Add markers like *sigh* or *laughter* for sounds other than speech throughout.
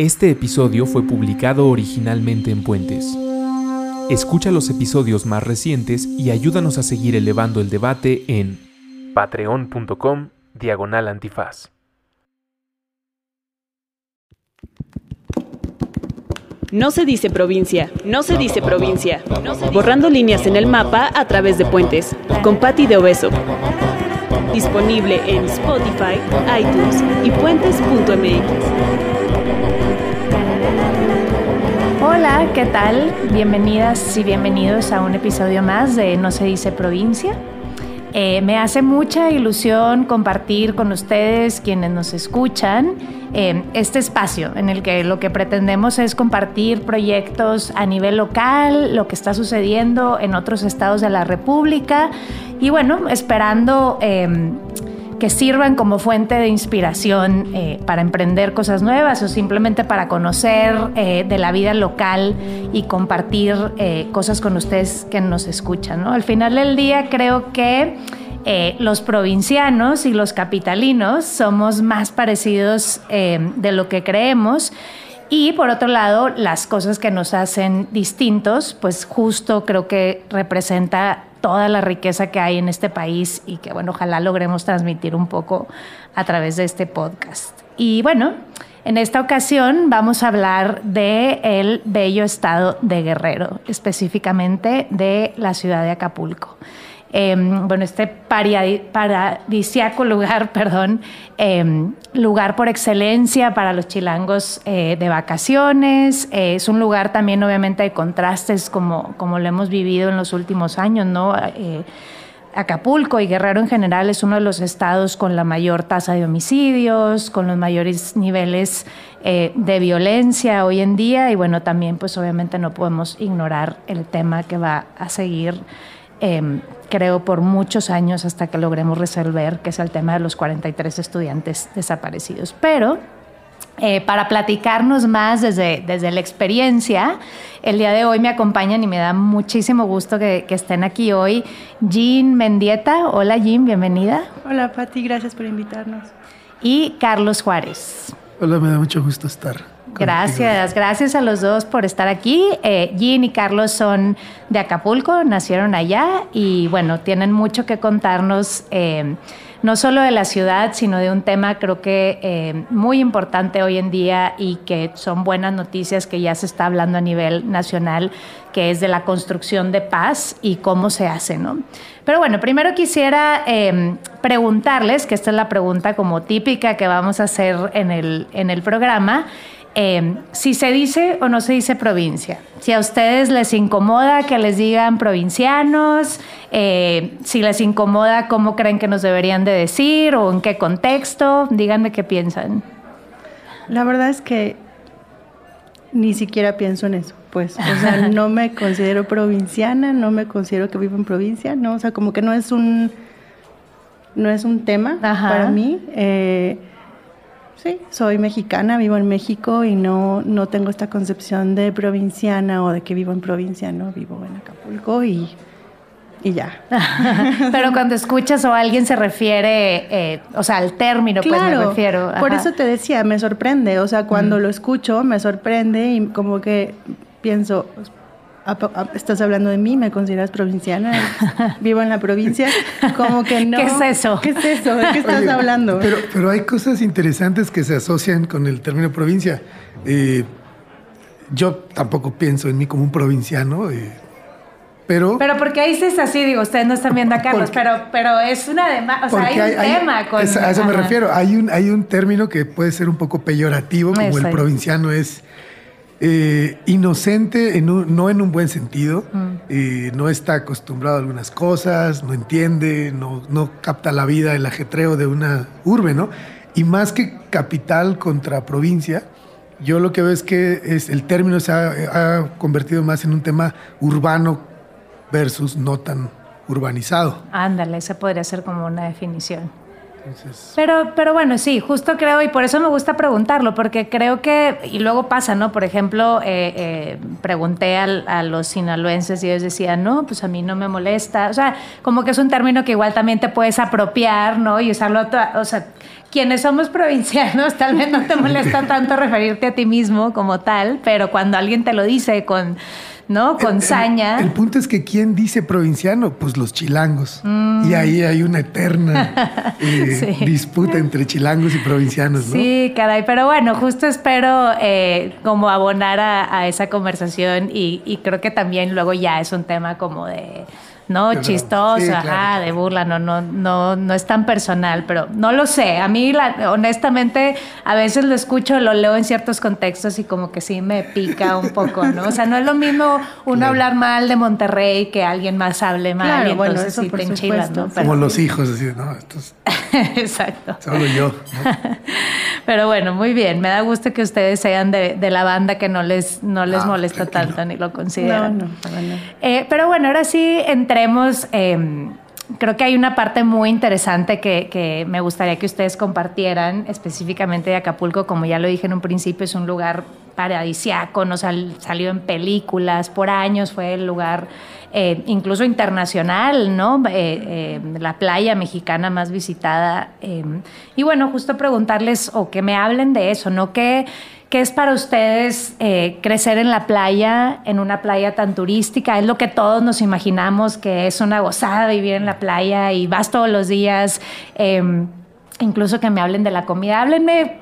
Este episodio fue publicado originalmente en Puentes. Escucha los episodios más recientes y ayúdanos a seguir elevando el debate en patreon.com diagonal antifaz. No se dice provincia, no se dice provincia. Borrando líneas en el mapa a través de puentes, con Patti de Obeso. Disponible en Spotify, iTunes y puentes.mx. Hola, ¿qué tal? Bienvenidas y bienvenidos a un episodio más de No se dice provincia. Eh, me hace mucha ilusión compartir con ustedes, quienes nos escuchan, eh, este espacio en el que lo que pretendemos es compartir proyectos a nivel local, lo que está sucediendo en otros estados de la República y bueno, esperando... Eh, que sirvan como fuente de inspiración para emprender cosas nuevas o simplemente para conocer de la vida local y compartir cosas con ustedes que nos escuchan. Al final del día creo que eh, los provincianos y los capitalinos somos más parecidos eh, de lo que creemos. Y por otro lado, las cosas que nos hacen distintos, pues justo creo que representa toda la riqueza que hay en este país y que, bueno, ojalá logremos transmitir un poco a través de este podcast. Y bueno, en esta ocasión vamos a hablar el bello estado de Guerrero, específicamente de la ciudad de Acapulco. Em, bueno, este paradisiaco lugar, *laughs* perdón, em, lugar por excelencia para los chilangos eh, de vacaciones. Eh, es un lugar también, obviamente, de contrastes como, como lo hemos vivido en los últimos años, ¿no? Eh, Acapulco y Guerrero en general es uno de los estados con la mayor tasa de homicidios, con los mayores niveles de violencia hoy en día y bueno, también pues obviamente no podemos ignorar el tema que va a seguir Em, creo, por muchos años hasta que logremos resolver, que es el tema de los 43 estudiantes desaparecidos. Pero eh, para platicarnos más desde, desde la experiencia, el día de hoy me acompañan y me da muchísimo gusto que, que estén aquí hoy Jean Mendieta. Hola Jean, bienvenida. Hola Patti, gracias por invitarnos. Y Carlos Juárez. Hola, me da mucho gusto estar. Gracias, gracias a los dos por estar aquí. Eh, Jean y Carlos son de Acapulco, nacieron allá y bueno, tienen mucho que contarnos, eh, no solo de la ciudad, sino de un tema creo que eh, muy importante hoy en día y que son buenas noticias que ya se está hablando a nivel nacional, que es de la construcción de paz y cómo se hace, ¿no? Pero bueno, primero quisiera em, preguntarles, que esta es la pregunta como típica que vamos a hacer en el, en el programa. Em, si se dice o no se dice provincia, si a ustedes les incomoda que les digan provincianos, eh, si les incomoda cómo creen que nos deberían de decir o en qué contexto, díganme qué piensan. La verdad es que ni siquiera pienso en eso, pues, o sea, *laughs* no me considero provinciana, no me considero que vivo en provincia, no, o sea, como que no es un, no es un tema para mí. Eh, Sí, soy mexicana, vivo en México y no, no tengo esta concepción de provinciana o de que vivo en provincia, no, vivo en Acapulco y, y ya. *laughs* Pero cuando escuchas o alguien se refiere, eh, o sea, al término, pues me refiero. Por eso te decía, me sorprende, o sea, cuando mm. lo escucho me sorprende y como que pienso, estás hablando de mí, me consideras provinciana, *laughs* vivo en la provincia, como que no. ¿Qué es eso? ¿Qué es eso? ¿De qué estás hablando? Pero, pero hay cosas interesantes que se asocian con el término provincia. Eh, yo tampoco pienso en mí como un provinciano. Eh, pero, pero porque dices así, digo, ustedes no están viendo a Carlos, pero, pero es una o sea, hay un tema con... a eso me refiero, hay un, hay un término que puede ser un poco peyorativo, como el provinciano es eh, inocente, no en un buen sentido, mm. eh, no está acostumbrado a algunas cosas, no entiende, no, capta la vida, el ajetreo de una urbe, ¿no? Y más que capital contra provincia, yo lo que veo es que es, el término se ha, convertido más en un tema urbano versus no tan urbanizado. Ándale, esa podría ser como una definición. Pero, pero bueno, sí, justo creo, y por eso me gusta preguntarlo, porque creo que, y luego pasa, ¿no? Por ejemplo, eh, eh, pregunté a, los sinaloenses y ellos decían, no, pues a mí no me molesta. O sea, como que es un término que igual también te puedes apropiar, ¿no? Y usarlo, o sea, quienes somos provincianos, *laughs* tal vez no te molesta tanto referirte a ti mismo como tal, pero cuando alguien te lo dice con ¿no? Con saña. El, punto es que ¿quién dice provinciano? Pues los chilangos. Mm. Y ahí hay una eterna *laughs* eh, disputa entre chilangos y provincianos, ¿no? Sí, caray. Pero bueno, justo espero eh, como abonar a, esa conversación y creo que también luego ya es un tema como de ¿no? Chistoso, ajá, de burla, no, no, no, no es tan personal, pero no lo sé. A mí, honestamente, a veces lo escucho, lo leo en ciertos contextos y como que sí me pica un poco, ¿no? O sea, no es lo mismo uno hablar mal de Monterrey que alguien más hable mal y entonces sí te enchilas, ¿no? como los hijos, así, ¿no? *laughs* Exacto. Solo yo. *laughs* Pero bueno, muy bien. Me da gusto que ustedes sean de, la banda que no les, no les ah, molesta tanto ni lo consideran. No, no, eh, pero bueno, ahora sí entremos. Em, creo que hay una parte muy interesante que, me gustaría que ustedes compartieran, específicamente de Acapulco, como ya lo dije en un principio, es un lugar paradisiaco, nos salió en películas, por años fue el lugar eh, incluso internacional, ¿no? Eh, eh, la playa mexicana más visitada. y bueno, justo preguntarles o que me hablen de eso, ¿no? ¿Qué, qué es para ustedes crecer en la playa, en una playa tan turística? Es lo que todos nos imaginamos que es una gozada vivir en la playa y vas todos los días. incluso que me hablen de la comida. Háblenme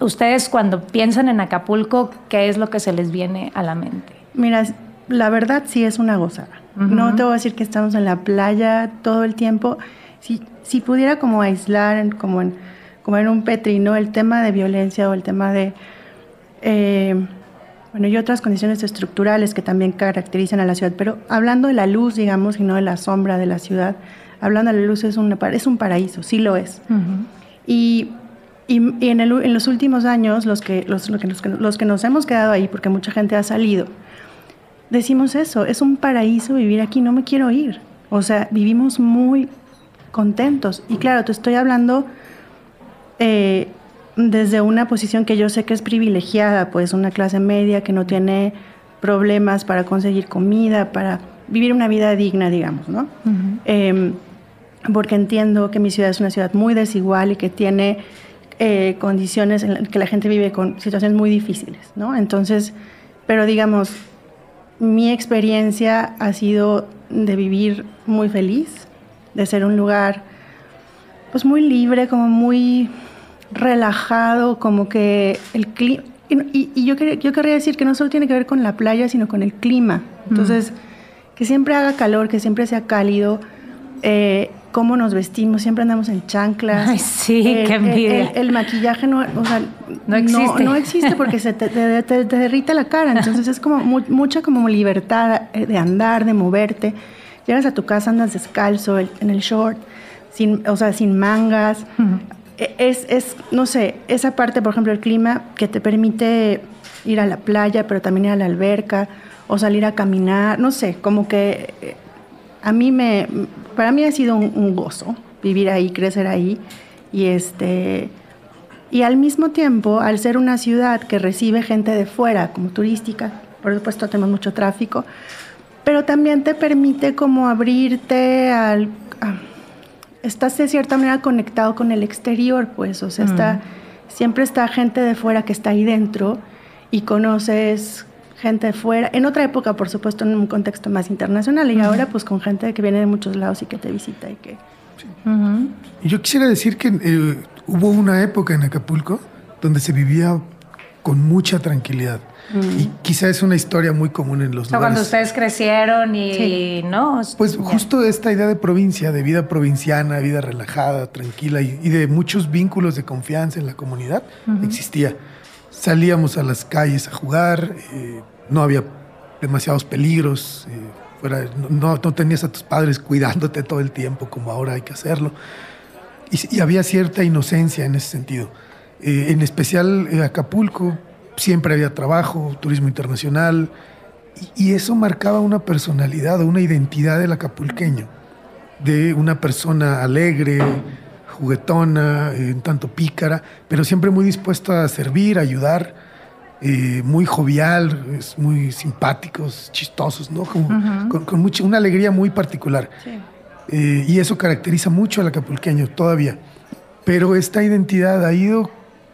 ustedes cuando piensan en Acapulco, ¿qué es lo que se les viene a la mente? Mira, la verdad sí es una gozada. No te voy a decir que estamos en la playa todo el tiempo. Si, si pudiera como aislar como en, como en un petrino el tema de violencia o el tema de... Eh, bueno, y otras condiciones estructurales que también caracterizan a la ciudad, pero hablando de la luz, digamos, y no de la sombra de la ciudad, hablando de la luz es, un es un paraíso, sí lo es. Y y, en, el, en, los últimos años, los que, los, los, los, que nos hemos quedado ahí, porque mucha gente ha salido, decimos eso, es un paraíso vivir aquí, no me quiero ir. O sea, vivimos muy contentos. Y claro, te estoy hablando eh, desde una posición que yo sé que es privilegiada, pues una clase media que no tiene problemas para conseguir comida, para vivir una vida digna, digamos, ¿no? Em, porque entiendo que mi ciudad es una ciudad muy desigual y que tiene eh, condiciones en las que la gente vive con situaciones muy difíciles, ¿no? Entonces, pero digamos, mi experiencia ha sido de vivir muy feliz, de ser un lugar pues muy libre, como muy relajado, como que el clima... Y, yo, yo querría decir que no solo tiene que ver con la playa, sino con el clima. Entonces, que siempre haga calor, que siempre sea cálido. Eh, cómo nos vestimos, siempre andamos en chanclas. Ay, sí, qué envidia. El, maquillaje no, o sea, no existe. No, existe porque se te, derrite la cara. Entonces es como mucha como libertad de andar, de moverte. Llegas a tu casa, andas descalzo, en el short, sin, o sea, sin mangas. E, es, es, no sé, esa parte, por ejemplo, el clima que te permite ir a la playa, pero también ir a la alberca o salir a caminar, no sé, como que eh, a mí me, para mí ha sido un, gozo vivir ahí, crecer ahí y este y al mismo tiempo, al ser una ciudad que recibe gente de fuera como turística, por supuesto tenemos mucho tráfico, pero también te permite como abrirte al estás de cierta manera conectado con el exterior, pues, o sea, está mm. siempre está gente de fuera que está ahí dentro y conoces gente de fuera, en otra época, por supuesto, en un contexto más internacional, y ahora pues con gente que viene de muchos lados y que te visita y que... Y yo quisiera decir que eh, hubo una época en Acapulco donde se vivía con mucha tranquilidad. Y quizá es una historia muy común en los lugares. Cuando ustedes crecieron y, ¿no? Pues justo esta idea de provincia, de vida provinciana, vida relajada, tranquila y, de muchos vínculos de confianza en la comunidad, existía. Salíamos a las calles a jugar, eh, no había demasiados peligros, eh, fuera, no, no, tenías a tus padres cuidándote todo el tiempo como ahora hay que hacerlo. Y, había cierta inocencia en ese sentido. Eh, en especial en Acapulco siempre había trabajo, turismo internacional, y, y, eso marcaba una personalidad una identidad del acapulqueño, de una persona alegre, juguetona, un tanto pícara, pero siempre muy dispuesto a servir, a ayudar, eh, muy jovial, es muy simpáticos, chistosos, ¿no? con, mucha, una alegría muy particular. Eh, y eso caracteriza mucho al acapulqueño todavía. Pero esta identidad ha ido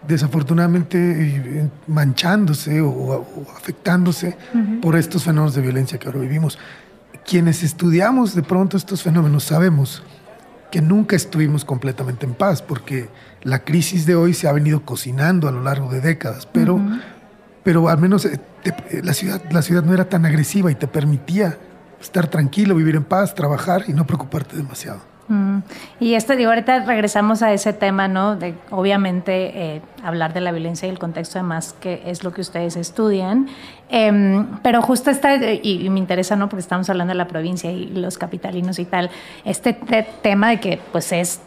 desafortunadamente eh, manchándose o, afectándose por estos fenómenos de violencia que ahora vivimos. Quienes estudiamos de pronto estos fenómenos sabemos que nunca estuvimos completamente en paz, porque la crisis de hoy se ha venido cocinando a lo largo de décadas, pero, pero al menos eh, la, ciudad, la ciudad no era tan agresiva y te permitía estar tranquilo, vivir en paz, trabajar y no preocuparte demasiado. Mm. Y esto, digo, ahorita regresamos a ese tema, ¿no? De obviamente eh, hablar de la violencia y el contexto además, que es lo que ustedes estudian. Em, pero justo está, y, me interesa, ¿no? Porque estamos hablando de la provincia y los capitalinos y tal, este tema de que, pues, es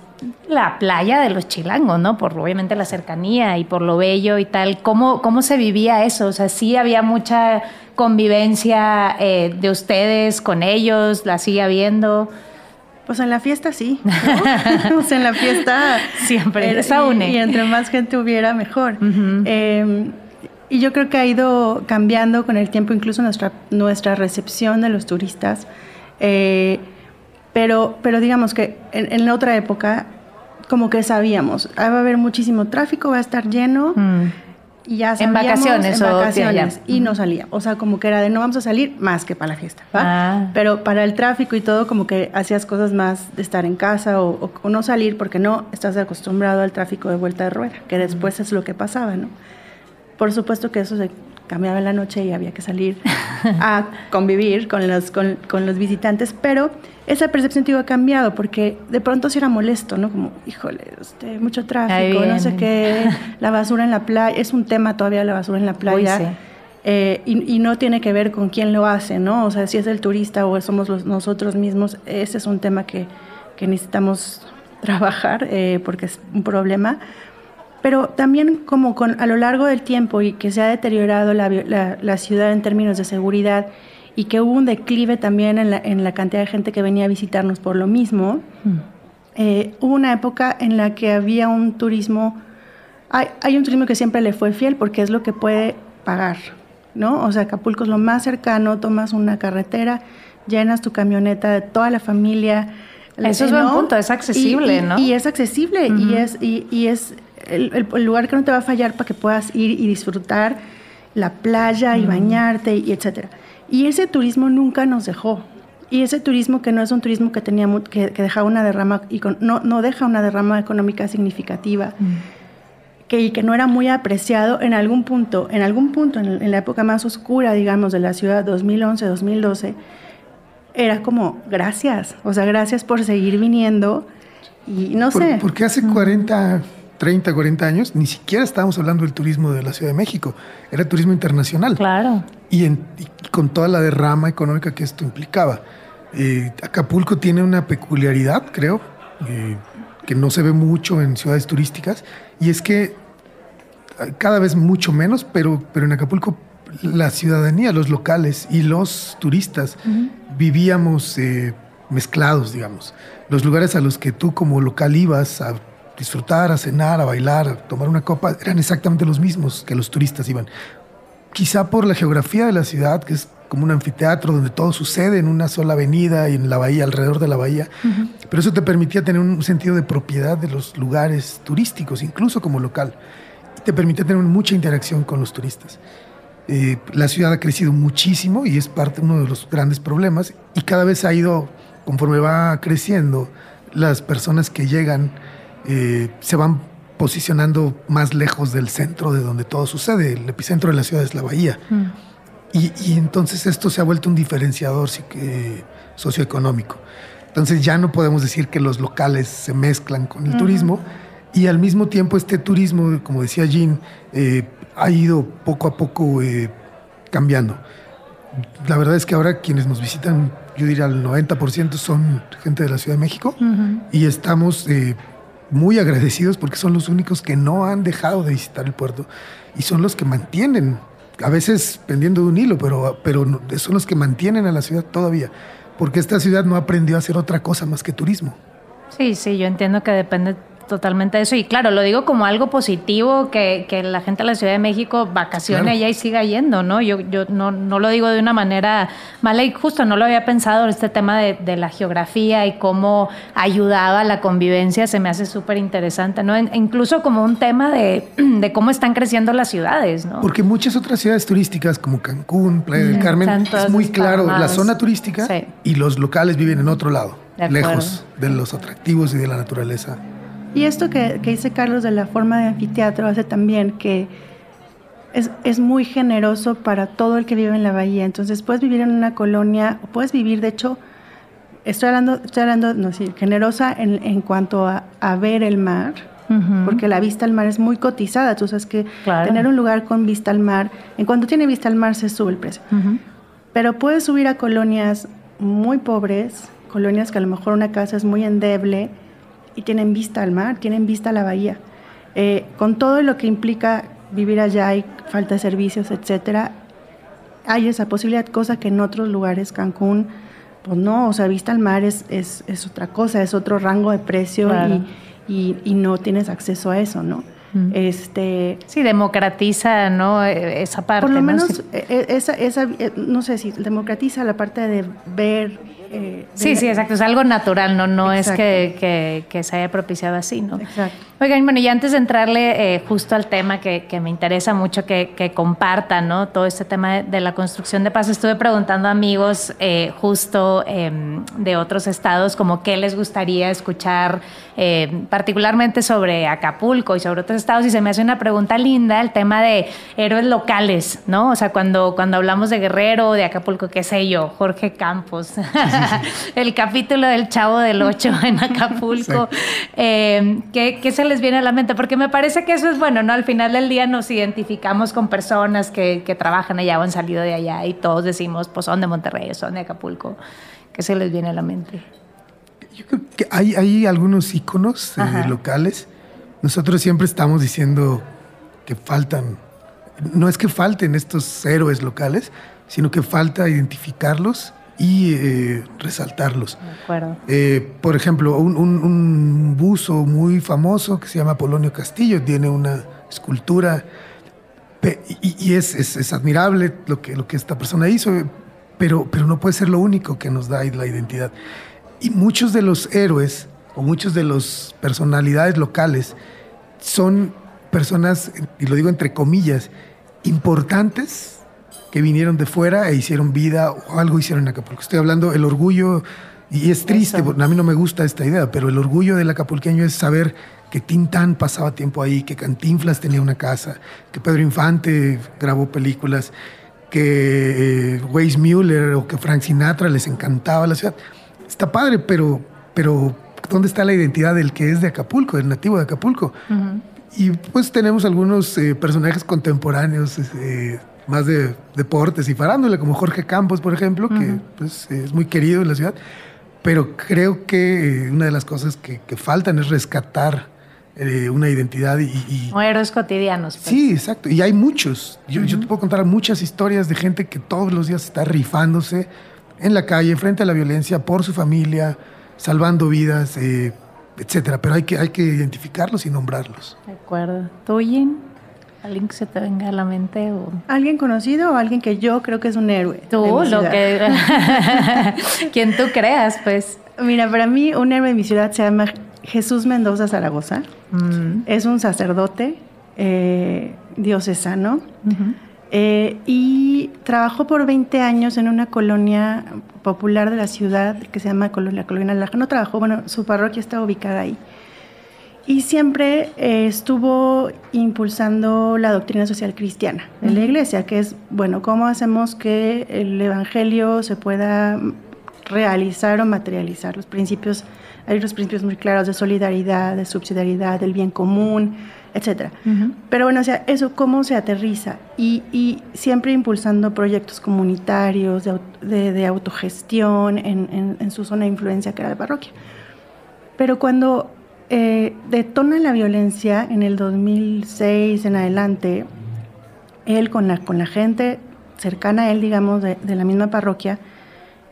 la playa de los chilangos, ¿no? Por obviamente la cercanía y por lo bello y tal. ¿Cómo, cómo se vivía eso? O sea, sí había mucha convivencia eh, de ustedes con ellos, la sigue habiendo. Pues en la fiesta sí. *laughs* o sea, en la fiesta *laughs* siempre. Esa une. Y, entre más gente hubiera, mejor. Em, y yo creo que ha ido cambiando con el tiempo, incluso nuestra, nuestra recepción de los turistas. Eh, pero, pero digamos que en, en, otra época, como que sabíamos, va a haber muchísimo tráfico, va a estar lleno. Mm y ya en vacaciones en vacaciones y no salía. O sea como que era de no vamos a salir más que para la fiesta ah. pero para el tráfico y todo como que hacías cosas más de estar en casa o, no salir porque no estás acostumbrado al tráfico de vuelta de rueda que después es lo que pasaba no por supuesto que eso se cambiaba en la noche y había que salir a *laughs* convivir con los, con, con los visitantes, pero esa percepción te ha cambiado porque de pronto sí era molesto, ¿no? Como, híjole, este, mucho tráfico, no sé qué, la basura en la playa, es un tema todavía la basura en la playa. Eh, y, no tiene que ver con quién lo hace, ¿no? O sea, si es el turista o somos los, nosotros mismos, ese es un tema que, que necesitamos trabajar eh, porque es un problema pero también como con, a lo largo del tiempo y que se ha deteriorado la, la, ciudad en términos de seguridad y que hubo un declive también en la, en la cantidad de gente que venía a visitarnos por lo mismo, mm. eh, hubo una época en la que había un turismo, hay, hay, un turismo que siempre le fue fiel porque es lo que puede pagar, ¿no? O sea, Acapulco es lo más cercano, tomas una carretera, llenas tu camioneta de toda la familia. Eso es buen punto, es accesible, ¿no? Y es accesible y, es, y, y es el, lugar que no te va a fallar para que puedas ir y disfrutar la playa y bañarte y etcétera. Y ese turismo nunca nos dejó. Y ese turismo que no es un turismo que tenía que, dejaba una derrama y no, no deja una derrama económica significativa. Que, y que no era muy apreciado en algún punto, en algún punto, en, la época más oscura, digamos, de la ciudad, 2011, 2012, era como, gracias, o sea, gracias por seguir viniendo y no sé. Porque hace 40, 30, 40 años, ni siquiera estábamos hablando del turismo de la Ciudad de México, era turismo internacional. Claro. Y, con toda la derrama económica que esto implicaba. Eh, Acapulco tiene una peculiaridad, creo, eh, que no se ve mucho en ciudades turísticas, y es que eh, cada vez mucho menos, pero, pero en Acapulco la ciudadanía, los locales y los turistas vivíamos mezclados, digamos. Los lugares a los que tú como local ibas a disfrutar, a cenar, a bailar, a tomar una copa, eran exactamente los mismos que los turistas iban. Quizá por la geografía de la ciudad, que es como un anfiteatro donde todo sucede en una sola avenida y en la bahía, alrededor de la bahía, pero eso te permitía tener un sentido de propiedad de los lugares turísticos, incluso como local, y te permitía tener mucha interacción con los turistas. Eh, la ciudad ha crecido muchísimo y es parte uno de los grandes problemas y cada vez ha ido, conforme va creciendo, las personas que llegan eh, se van posicionando más lejos del centro de donde todo sucede. El epicentro de la ciudad es la bahía. Mm. Y, entonces esto se ha vuelto un diferenciador socioeconómico. Entonces ya no podemos decir que los locales se mezclan con el turismo y al mismo tiempo este turismo, como decía Jean, eh, ha ido poco a poco eh, cambiando. La verdad es que ahora quienes nos visitan, yo diría el 90% son gente de la Ciudad de México y estamos muy agradecidos porque son los únicos que no han dejado de visitar el puerto y son los que mantienen, a veces pendiendo de un hilo, pero, pero son los que mantienen a la ciudad todavía, porque esta ciudad no aprendió a hacer otra cosa más que turismo. Sí, sí, yo entiendo que depende totalmente eso. Y claro, lo digo como algo positivo, que, que la gente de la Ciudad de México vacacione allá y siga yendo, ¿no? Yo, yo no, no, lo digo de una manera mala y justo no lo había pensado este tema de, de la geografía y cómo ayudaba a la convivencia, se me hace súper interesante, ¿no? incluso como un tema de, *clears throat* de, cómo están creciendo las ciudades, ¿no? Porque muchas otras ciudades turísticas como Cancún, Playa del Carmen, es muy claro la zona turística y los locales viven en otro lado, lejos de los atractivos y de la naturaleza. Y esto que, dice Carlos de la forma de anfiteatro hace también que es, muy generoso para todo el que vive en la bahía. Entonces puedes vivir en una colonia, puedes vivir, de hecho, estoy hablando, estoy hablando, no sí, generosa en, cuanto a, ver el mar, porque la vista al mar es muy cotizada. Tú sabes que tener un lugar con vista al mar, en cuanto tiene vista al mar se sube el precio. Pero puedes subir a colonias muy pobres, colonias que a lo mejor una casa es muy endeble y tienen vista al mar, tienen vista a la bahía. Eh, con todo lo que implica vivir allá y falta de servicios, etcétera, hay esa posibilidad, cosa que en otros lugares, Cancún, pues no, o sea, vista al mar es, es, es otra cosa, es otro rango de precio y, y, no tienes acceso a eso, ¿no? Este, sí, democratiza ¿no? E, esa parte. Por lo menos, e, e, esa, esa, no sé si democratiza la parte de ver eh, sí, sí, exacto. Es algo natural, no, no es que, que, se haya propiciado así, ¿no? Exacto. Oigan, bueno, y antes de entrarle eh, justo al tema que, me interesa mucho que, que, compartan, ¿no? Todo este tema de, la construcción de paz, estuve preguntando a amigos eh, justo em, de otros estados como qué les gustaría escuchar, particularmente sobre Acapulco y sobre otros estados, y se me hace una pregunta linda el tema de héroes locales, ¿no? O sea, cuando, cuando hablamos de Guerrero, de Acapulco, qué sé yo, Jorge Campos. *laughs* el capítulo del Chavo del Ocho en Acapulco. Eh, ¿qué, se les viene a la mente? Porque me parece que eso es bueno, ¿no? Al final del día nos identificamos con personas que, trabajan allá o han salido de allá y todos decimos, pues son de Monterrey, son de Acapulco. ¿Qué se les viene a la mente? Yo creo que hay, hay algunos íconos eh, locales. Nosotros siempre estamos diciendo que faltan, no es que falten estos héroes locales, sino que falta identificarlos y eh, resaltarlos. Eh, por ejemplo, un, buzo muy famoso que se llama Polonio Castillo tiene una escultura y, es, es, admirable lo que, lo que esta persona hizo, pero, pero no puede ser lo único que nos da la identidad. Y muchos de los héroes o muchos de las personalidades locales son personas, y lo digo entre comillas, importantes que vinieron de fuera e hicieron vida o algo hicieron en Acapulco. Estoy hablando el orgullo, y es triste, a mí no me gusta esta idea, pero el orgullo del acapulqueño es saber que Tintán pasaba tiempo ahí, que Cantinflas tenía una casa, que Pedro Infante grabó películas, que eh, Weiss Mueller o que Frank Sinatra les encantaba la ciudad. Está padre, pero, pero ¿dónde está la identidad del que es de Acapulco, del nativo de Acapulco? Y pues tenemos algunos eh, personajes contemporáneos eh, más de deportes y farándula, como Jorge Campos, por ejemplo, que pues, es muy querido en la ciudad. Pero creo que una de las cosas que, faltan es rescatar eh, una identidad y, O héroes cotidianos. Pues. Sí, exacto. Y hay muchos. Yo, yo, te puedo contar muchas historias de gente que todos los días está rifándose en la calle, frente a la violencia, por su familia, salvando vidas, eh, etcétera. Pero hay que, hay que identificarlos y nombrarlos. De acuerdo. ¿Tú, ¿Alguien que se te venga a la mente? O... ¿Alguien conocido o alguien que yo creo que es un héroe? Tú, lo que. *laughs* Quien tú creas, pues. Mira, para mí, un héroe de mi ciudad se llama Jesús Mendoza Zaragoza. Mm. Es un sacerdote eh, diocesano. Eh, y trabajó por 20 años en una colonia popular de la ciudad que se llama la Colonia Laja. No trabajó, bueno, su parroquia está ubicada ahí. Y siempre eh, estuvo impulsando la doctrina social cristiana en la iglesia, que es, bueno, ¿cómo hacemos que el Evangelio se pueda realizar o materializar? Los principios, hay los principios muy claros de solidaridad, de subsidiariedad, del bien común, etc. Pero bueno, o sea, eso cómo se aterriza y, y siempre impulsando proyectos comunitarios de, de, autogestión en, en, en su zona de influencia que era la parroquia. Pero cuando eh, detona la violencia en el 2006 en adelante, él con la, con la gente cercana a él, digamos, de, la misma parroquia,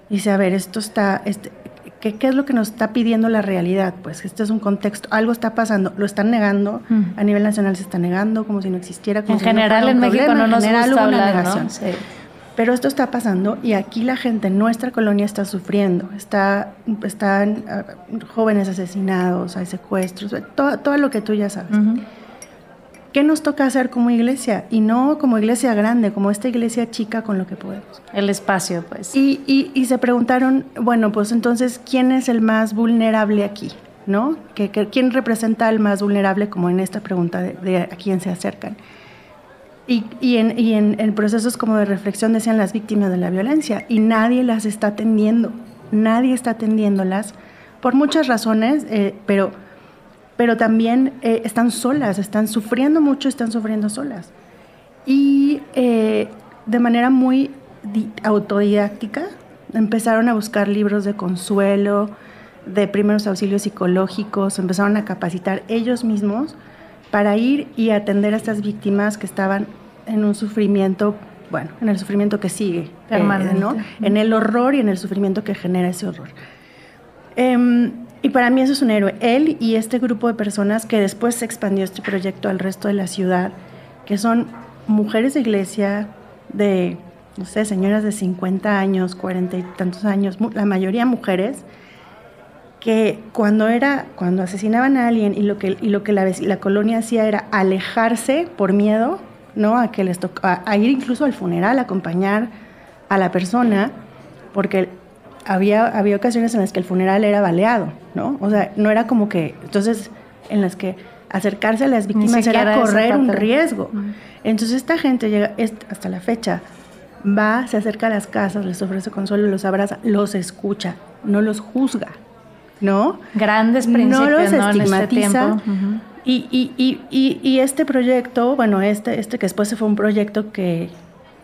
dice, a ver, esto está, este, ¿Qué, ¿Qué es lo que nos está pidiendo la realidad? Pues este es un contexto, algo está pasando, lo están negando, a nivel nacional se está negando, como si no existiera. Como en general en México no nos gusta hablar, ¿no? Sí. Pero esto está pasando y aquí la gente en nuestra colonia está sufriendo. Está, están uh, jóvenes asesinados, hay secuestros, todo, todo, lo que tú ya sabes. ¿Qué nos toca hacer como iglesia? Y no como iglesia grande, como esta iglesia chica con lo que podemos. El espacio, pues. Y, y, y se preguntaron, bueno, pues entonces, ¿quién es el más vulnerable aquí? ¿No? ¿Qué, quién representa al más vulnerable como en esta pregunta de, de a quién se acercan? Y, y, en, y en, en, procesos como de reflexión decían las víctimas de la violencia y nadie las está atendiendo, nadie está atendiéndolas por muchas razones, eh, pero, pero también eh, están solas, están sufriendo mucho, están sufriendo solas. Y eh, de manera muy autodidáctica empezaron a buscar libros de consuelo, de primeros auxilios psicológicos, empezaron a capacitar ellos mismos para ir y atender a estas víctimas que estaban en un sufrimiento, bueno, en el sufrimiento que sigue. Eh, ¿no? En el horror y en el sufrimiento que genera ese horror. Eh, y para mí eso es un héroe. Él y este grupo de personas que después se expandió este proyecto al resto de la ciudad, que son mujeres de iglesia, de, no sé, señoras de 50 años, 40 y tantos años, la mayoría mujeres, que cuando era cuando asesinaban a alguien y lo que y lo que la, la colonia hacía era alejarse por miedo no a que les toca a, ir incluso al funeral a acompañar a la persona porque había había ocasiones en las que el funeral era baleado no o sea no era como que entonces en las que acercarse a las víctimas era correr un riesgo entonces esta gente llega hasta la fecha va se acerca a las casas les ofrece consuelo los abraza los escucha no los juzga ¿no? Grandes principios, no los ¿no? estigmatiza. En este -huh. Y, y, y, y, y, este proyecto, bueno, este, este que después se fue un proyecto que,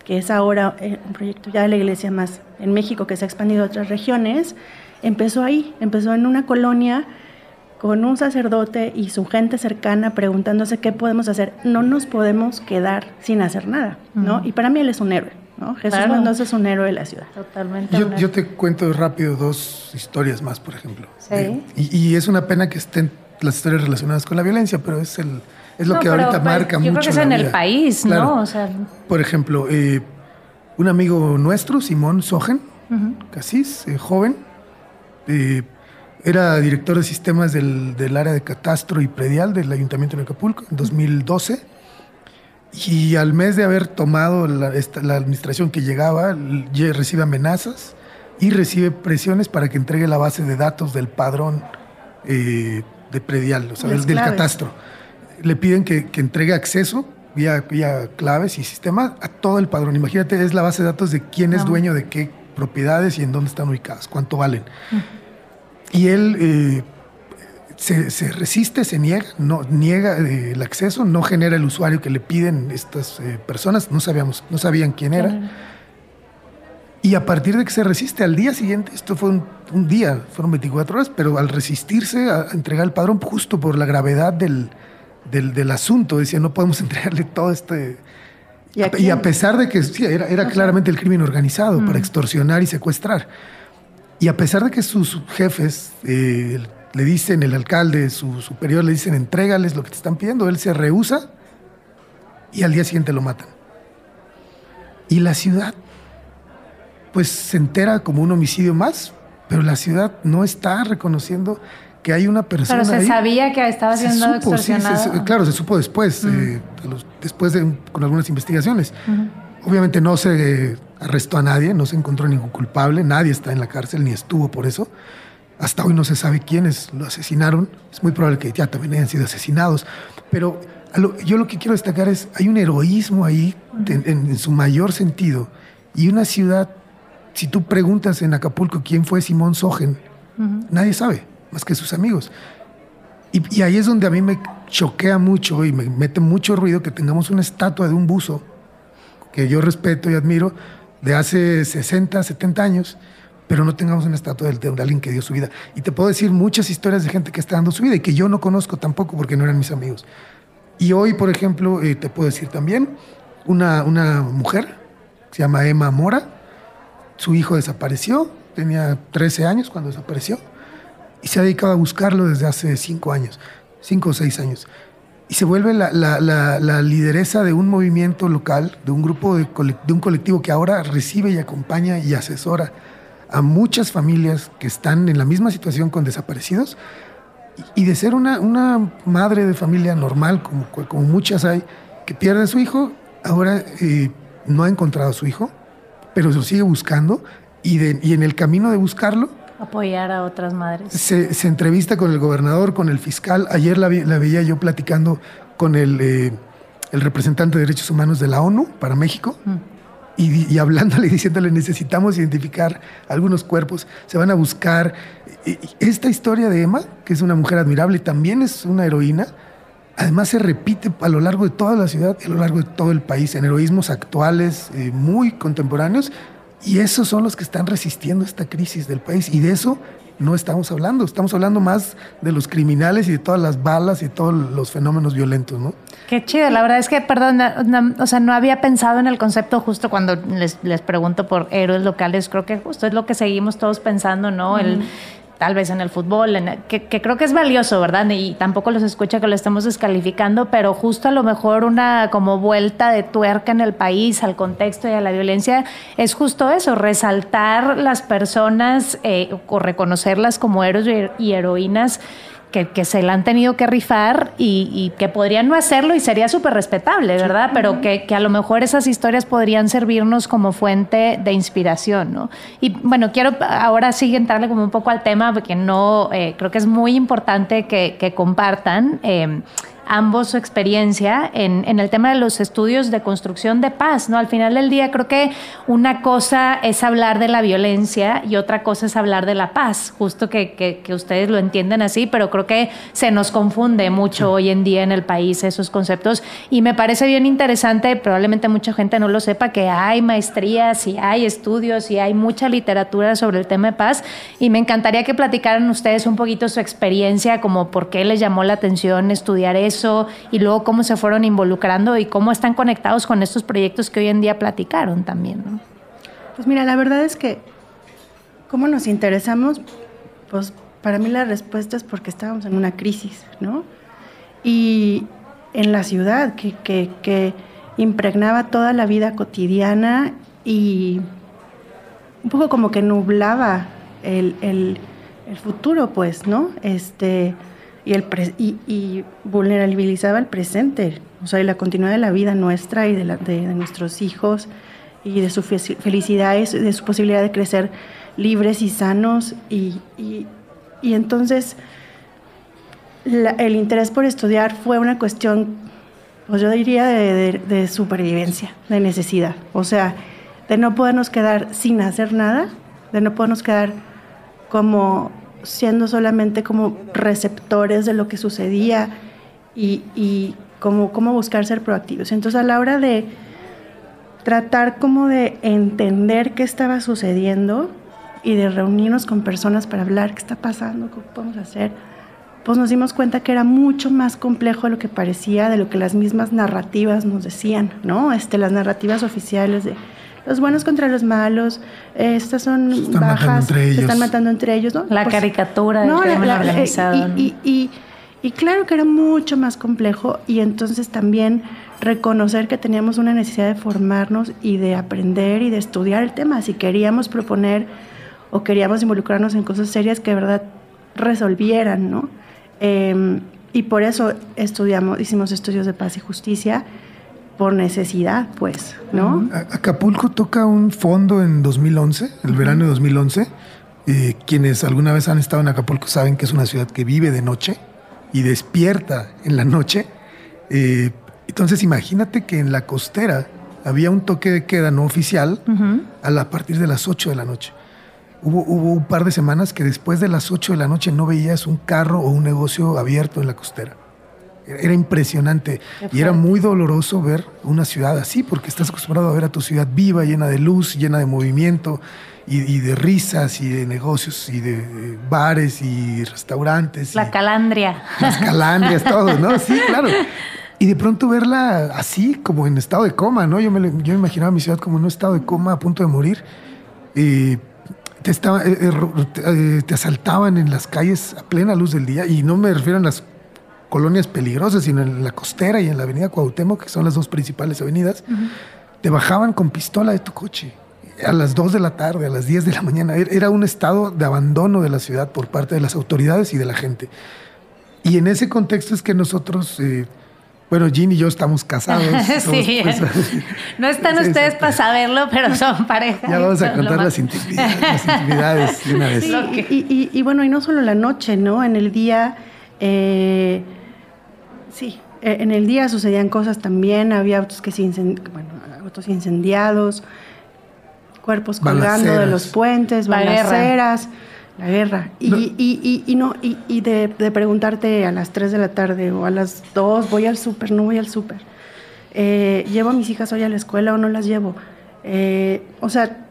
que es ahora eh, un proyecto ya de la iglesia más en México que se ha expandido a otras regiones, empezó ahí, empezó en una colonia con un sacerdote y su gente cercana preguntándose qué podemos hacer. No nos podemos quedar sin hacer nada, ¿no? Uh -huh. Y para mí él es un héroe. ¿no? Jesús claro. Mendoza es un héroe de la ciudad. Totalmente. Yo, yo, te cuento rápido dos historias más, por ejemplo. Sí. Y, y, es una pena que estén las historias relacionadas con la violencia, pero es, el, es lo no, que ahorita pues, marca yo mucho. Yo creo que es en vida. el país, claro. ¿no? O sea, por ejemplo, eh, un amigo nuestro, Simón Sogen, uh -huh. Casís, eh, joven, eh, era director de sistemas del, del, área de catastro y predial del Ayuntamiento de Acapulco en 2012 y al mes de haber tomado la, esta, la, administración que llegaba, recibe amenazas y recibe presiones para que entregue la base de datos del padrón eh, de predial, o sea, del, del, catastro. Le piden que, que entregue acceso vía, vía, claves y sistema a todo el padrón. Imagínate, es la base de datos de quién es dueño de qué propiedades y en dónde están ubicadas, cuánto valen. Uh -huh. Y él eh, se, se, resiste, se niega, no, niega eh, el acceso, no genera el usuario que le piden estas eh, personas, no, sabíamos, no sabían quién era. Y a partir de que se resiste, al día siguiente, esto fue un, un, día, fueron 24 horas, pero al resistirse a entregar el padrón, justo por la gravedad del, del, del asunto, decía, no podemos *laughs* entregarle todo este... ¿Y a, y a pesar de que sí, era, era claramente el crimen organizado para extorsionar y secuestrar. Y a pesar de que sus jefes eh, le dicen, el alcalde, su superior, le dicen, entrégales lo que te están pidiendo, él se rehúsa y al día siguiente lo matan. Y la ciudad, pues se entera como un homicidio más, pero la ciudad no está reconociendo que hay una persona. Pero se ahí. sabía que estaba siendo se supo, extorsionado. Sí, se, claro, se supo después, uh -huh. eh, después de con algunas investigaciones. Uh -huh. Obviamente no se eh, arrestó a nadie, no se encontró ningún culpable, nadie está en la cárcel ni estuvo por eso. Hasta hoy no se sabe quiénes lo asesinaron. Es muy probable que ya también hayan sido asesinados. Pero lo, yo lo que quiero destacar es, hay un heroísmo ahí en, en, en, su mayor sentido. Y una ciudad, si tú preguntas en Acapulco quién fue Simón Sogen, uh -huh. nadie sabe, más que sus amigos. Y, y, ahí es donde a mí me choquea mucho y me mete mucho ruido que tengamos una estatua de un buzo que yo respeto y admiro, de hace 60, 70 años, pero no tengamos una estatua de, de, alguien que dio su vida. Y te puedo decir muchas historias de gente que está dando su vida y que yo no conozco tampoco porque no eran mis amigos. Y hoy, por ejemplo, eh, te puedo decir también, una, una mujer, se llama Emma Mora, su hijo desapareció, tenía 13 años cuando desapareció y se ha dedicado a buscarlo desde hace 5 años, 5 o 6 años. Y se vuelve la, la, lideresa de un movimiento local, de un grupo, de, un colectivo que ahora recibe y acompaña y asesora a muchas familias que están en la misma situación con desaparecidos y de ser una, madre de familia normal, como, como muchas hay, que pierde a su hijo, ahora eh, no ha encontrado a su hijo, pero lo sigue buscando y, de, y en el camino de buscarlo... Apoyar a otras madres. Se, se entrevista con el gobernador, con el fiscal. Ayer la, la veía yo platicando con el, eh, el, representante de derechos humanos de la ONU para México. Mm y, hablándole y diciéndole necesitamos identificar algunos cuerpos, se van a buscar. Esta historia de Emma, que es una mujer admirable, también es una heroína, además se repite a lo largo de toda la ciudad y a lo largo de todo el país, en heroísmos actuales, eh, muy contemporáneos, y esos son los que están resistiendo esta crisis del país, y de eso no estamos hablando, estamos hablando más de los criminales y de todas las balas y todos los fenómenos violentos, ¿no? Qué chido, la verdad es que, perdón, o sea, no había pensado en el concepto justo cuando les, les, pregunto por héroes locales, creo que justo es lo que seguimos todos pensando, ¿no? El tal vez en el fútbol, que, creo que es valioso, ¿verdad? Y tampoco los escucha que lo estemos descalificando, pero justo a lo mejor una como vuelta de tuerca en el país al contexto y a la violencia es justo eso, resaltar las personas eh, o reconocerlas como héroes y heroínas que, se la han tenido que rifar y, que podrían no hacerlo y sería súper respetable, ¿verdad? Pero que, a lo mejor esas historias podrían servirnos como fuente de inspiración, ¿no? Y bueno, quiero ahora sí entrarle como un poco al tema, porque no, eh, creo que es muy importante que, compartan. Eh, ambos su experiencia en, en, el tema de los estudios de construcción de paz, ¿no? Al final del día creo que una cosa es hablar de la violencia y otra cosa es hablar de la paz, justo que, que, ustedes lo entienden así, pero creo que se nos confunde mucho hoy en día en el país esos conceptos. Y me parece bien interesante, probablemente mucha gente no lo sepa, que hay maestrías y hay estudios y hay mucha literatura sobre el tema de paz. Y me encantaría que platicaran ustedes un poquito su experiencia, como por qué les llamó la atención estudiar eso y luego cómo se fueron involucrando y cómo están conectados con estos proyectos que hoy en día platicaron también. Pues mira, la verdad es que cómo nos interesamos, pues para mí la respuesta es porque estábamos en una crisis, ¿no? Y en la ciudad que, que, impregnaba toda la vida cotidiana y un poco como que nublaba el, el, el futuro, pues, ¿no? Este, y, el y, vulnerabilizaba el presente, o sea, la continuidad de la vida nuestra y de, la, de, nuestros hijos y de su felicidad y de su posibilidad de crecer libres y sanos. Y, y, entonces el interés por estudiar fue una cuestión, pues yo diría, de, de supervivencia, de necesidad. O sea, de no podernos quedar sin hacer nada, de no podernos quedar como siendo solamente como receptores de lo que sucedía y, y como, buscar ser proactivos. Entonces a la hora de tratar como de entender qué estaba sucediendo y de reunirnos con personas para hablar qué está pasando, qué podemos hacer, pues nos dimos cuenta que era mucho más complejo de lo que parecía, de lo que las mismas narrativas nos decían, ¿no? Este, las narrativas oficiales de los buenos contra los malos, estas son están bajas, se están matando entre ellos, ¿no? La pues, caricatura no, crimen organizado. Y, y, y, claro que era mucho más complejo y entonces también reconocer que teníamos una necesidad de formarnos y de aprender y de estudiar el tema. Si queríamos proponer o queríamos involucrarnos en cosas serias que de verdad resolvieran, ¿no? Em, y por eso estudiamos, hicimos estudios de paz y justicia por necesidad, pues, ¿no? Acapulco toca un fondo en 2011, el verano de 2011. Eh, quienes alguna vez han estado en Acapulco saben que es una ciudad que vive de noche y despierta en la noche. Eh, entonces imagínate que en la costera había un toque de queda no oficial a, partir de las 8 de la noche. Hubo, hubo, un par de semanas que después de las 8 de la noche no veías un carro o un negocio abierto en la costera. Era impresionante y era muy doloroso ver una ciudad así, porque estás acostumbrado a ver a tu ciudad viva, llena de luz, llena de movimiento y, de risas y de negocios y de bares y restaurantes. La calandria. Las calandrias, *laughs* todo, ¿no? Sí, claro. Y de pronto verla así, como en estado de coma, ¿no? Yo me, yo me imaginaba mi ciudad como en un estado de coma a punto de morir. te, estaba, eh, eh, eh, te asaltaban en las calles a plena luz del día, y no me refiero a las colonias peligrosas, sino en la costera y en la avenida Cuauhtémoc, que son las dos principales avenidas, te bajaban con pistola de tu coche a las 2 de la tarde, a las 10 de la mañana. Er, era un estado de abandono de la ciudad por parte de las autoridades y de la gente. Y en ese contexto es que nosotros... Bueno, Jean y yo estamos casados. *laughs* sí. Pues, *laughs* no están ustedes para saberlo, pero *laughs* son pareja. Ya vamos a contar las intimidades, de una vez. Sí, y, bueno, y no solo la noche, ¿no? En el día, eh, sí, eh, en el día sucedían cosas también. Había autos que se bueno, autos incendiados, cuerpos colgando de los puentes, balaceras la guerra. Y, y, y, no, y, de, preguntarte a las 3 de la tarde o a las 2, voy al súper, no voy al súper. Eh, ¿Llevo a mis hijas hoy a la escuela o no las llevo? Eh, o sea,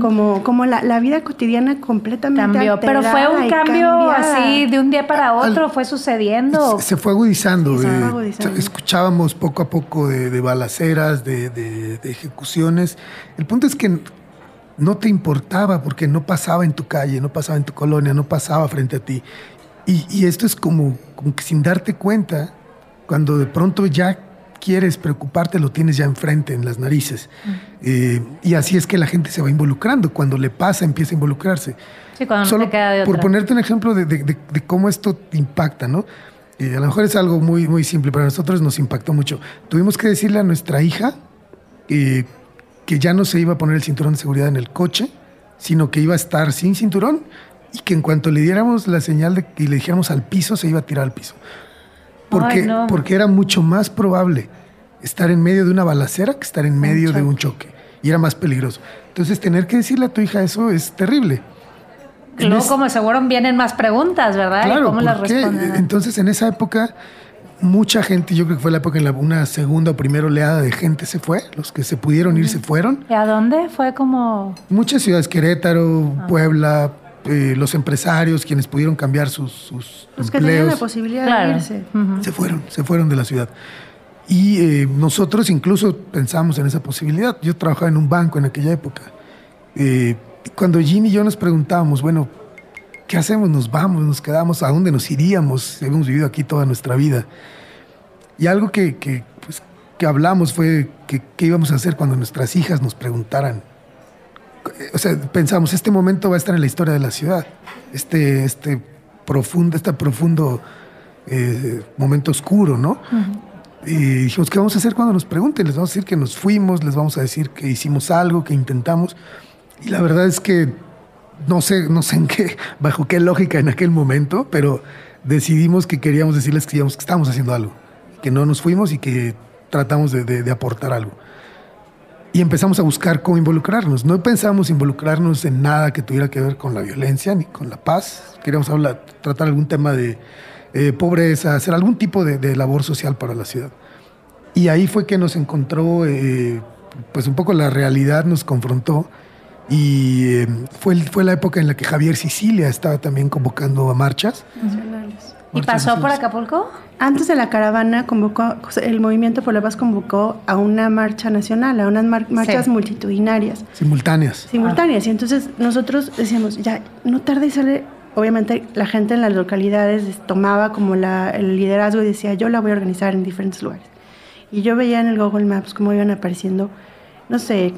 como, como la, vida cotidiana completamente cambió. Pero fue un cambio así de un día para otro, fue sucediendo. Se, fue agudizando. Eh, escuchábamos poco a poco de, balaceras, de, de ejecuciones. El punto es que no te importaba porque no pasaba en tu calle, no pasaba en tu colonia, no pasaba frente a ti. Y, esto es como, como, que sin darte cuenta, cuando de pronto ya quieres preocuparte, lo tienes ya enfrente, en las narices. Eh, y así es que la gente se va involucrando. Cuando le pasa, empieza a involucrarse. Sí, cuando Solo queda de por ponerte un ejemplo de, cómo esto impacta, ¿no? Eh, a lo mejor es algo muy, muy simple, pero a nosotros nos impactó mucho. Tuvimos que decirle a nuestra hija eh, que ya no se iba a poner el cinturón de seguridad en el coche, sino que iba a estar sin cinturón y que en cuanto le diéramos la señal de que le dijéramos al piso, se iba a tirar al piso. Porque, porque era mucho más probable estar en medio de una balacera que estar en medio de un choque. Y era más peligroso. Entonces, tener que decirle a tu hija eso es terrible. Luego, como seguro vienen más preguntas, ¿verdad? Claro, ¿Cómo las responden? Entonces, en esa época mucha gente, yo creo que fue la época en la una segunda o primera oleada de gente se fue, los que se pudieron ir se fueron. ¿Y a dónde? Fue como... Muchas ciudades, Querétaro, ah. Puebla, eh, los empresarios, quienes pudieron cambiar sus, sus los que tenían la posibilidad de irse. Se fueron, se fueron de la ciudad. Y eh, nosotros incluso pensamos en esa posibilidad. Yo trabajaba en un banco en aquella época. Eh, cuando Jean y yo nos preguntábamos, bueno, ¿qué hacemos? ¿Nos vamos? ¿Nos quedamos? ¿A dónde nos iríamos? Hemos vivido aquí toda nuestra vida. Y algo que, que, pues, que hablamos fue que, qué íbamos a hacer cuando nuestras hijas nos preguntaran. O sea, pensamos, este momento va a estar en la historia de la ciudad. Este, este profundo, este profundo eh, momento oscuro, ¿no? Y dijimos, ¿qué vamos a hacer cuando nos pregunten? Les vamos a decir que nos fuimos, les vamos a decir que hicimos algo, que intentamos. Y la verdad es que no sé, no sé en qué, *laughs* bajo qué lógica en aquel momento, pero decidimos que queríamos decirles que, que estábamos haciendo algo, que no nos fuimos y que tratamos de, aportar algo. Y empezamos a buscar cómo involucrarnos. No pensábamos involucrarnos en nada que tuviera que ver con la violencia ni con la paz. Queríamos hablar, tratar algún tema de eh, pobreza, hacer algún tipo de, labor social para la ciudad. Y ahí fue que nos encontró, eh, pues un poco la realidad nos confrontó y eh, fue, fue la época en la que Javier Sicilia estaba también convocando a marchas. Nacionales. ¿Y pasó por Acapulco? Antes de la caravana, convocó, el Movimiento por la Paz convocó a una marcha nacional, a unas marchas multitudinarias. Simultáneas. Simultáneas. Y entonces nosotros decíamos, ya, no tarde y sale. Obviamente la gente en las localidades tomaba como la, el liderazgo y decía, yo la voy a organizar en diferentes lugares. Y yo veía en el Google Maps cómo iban apareciendo, no sé,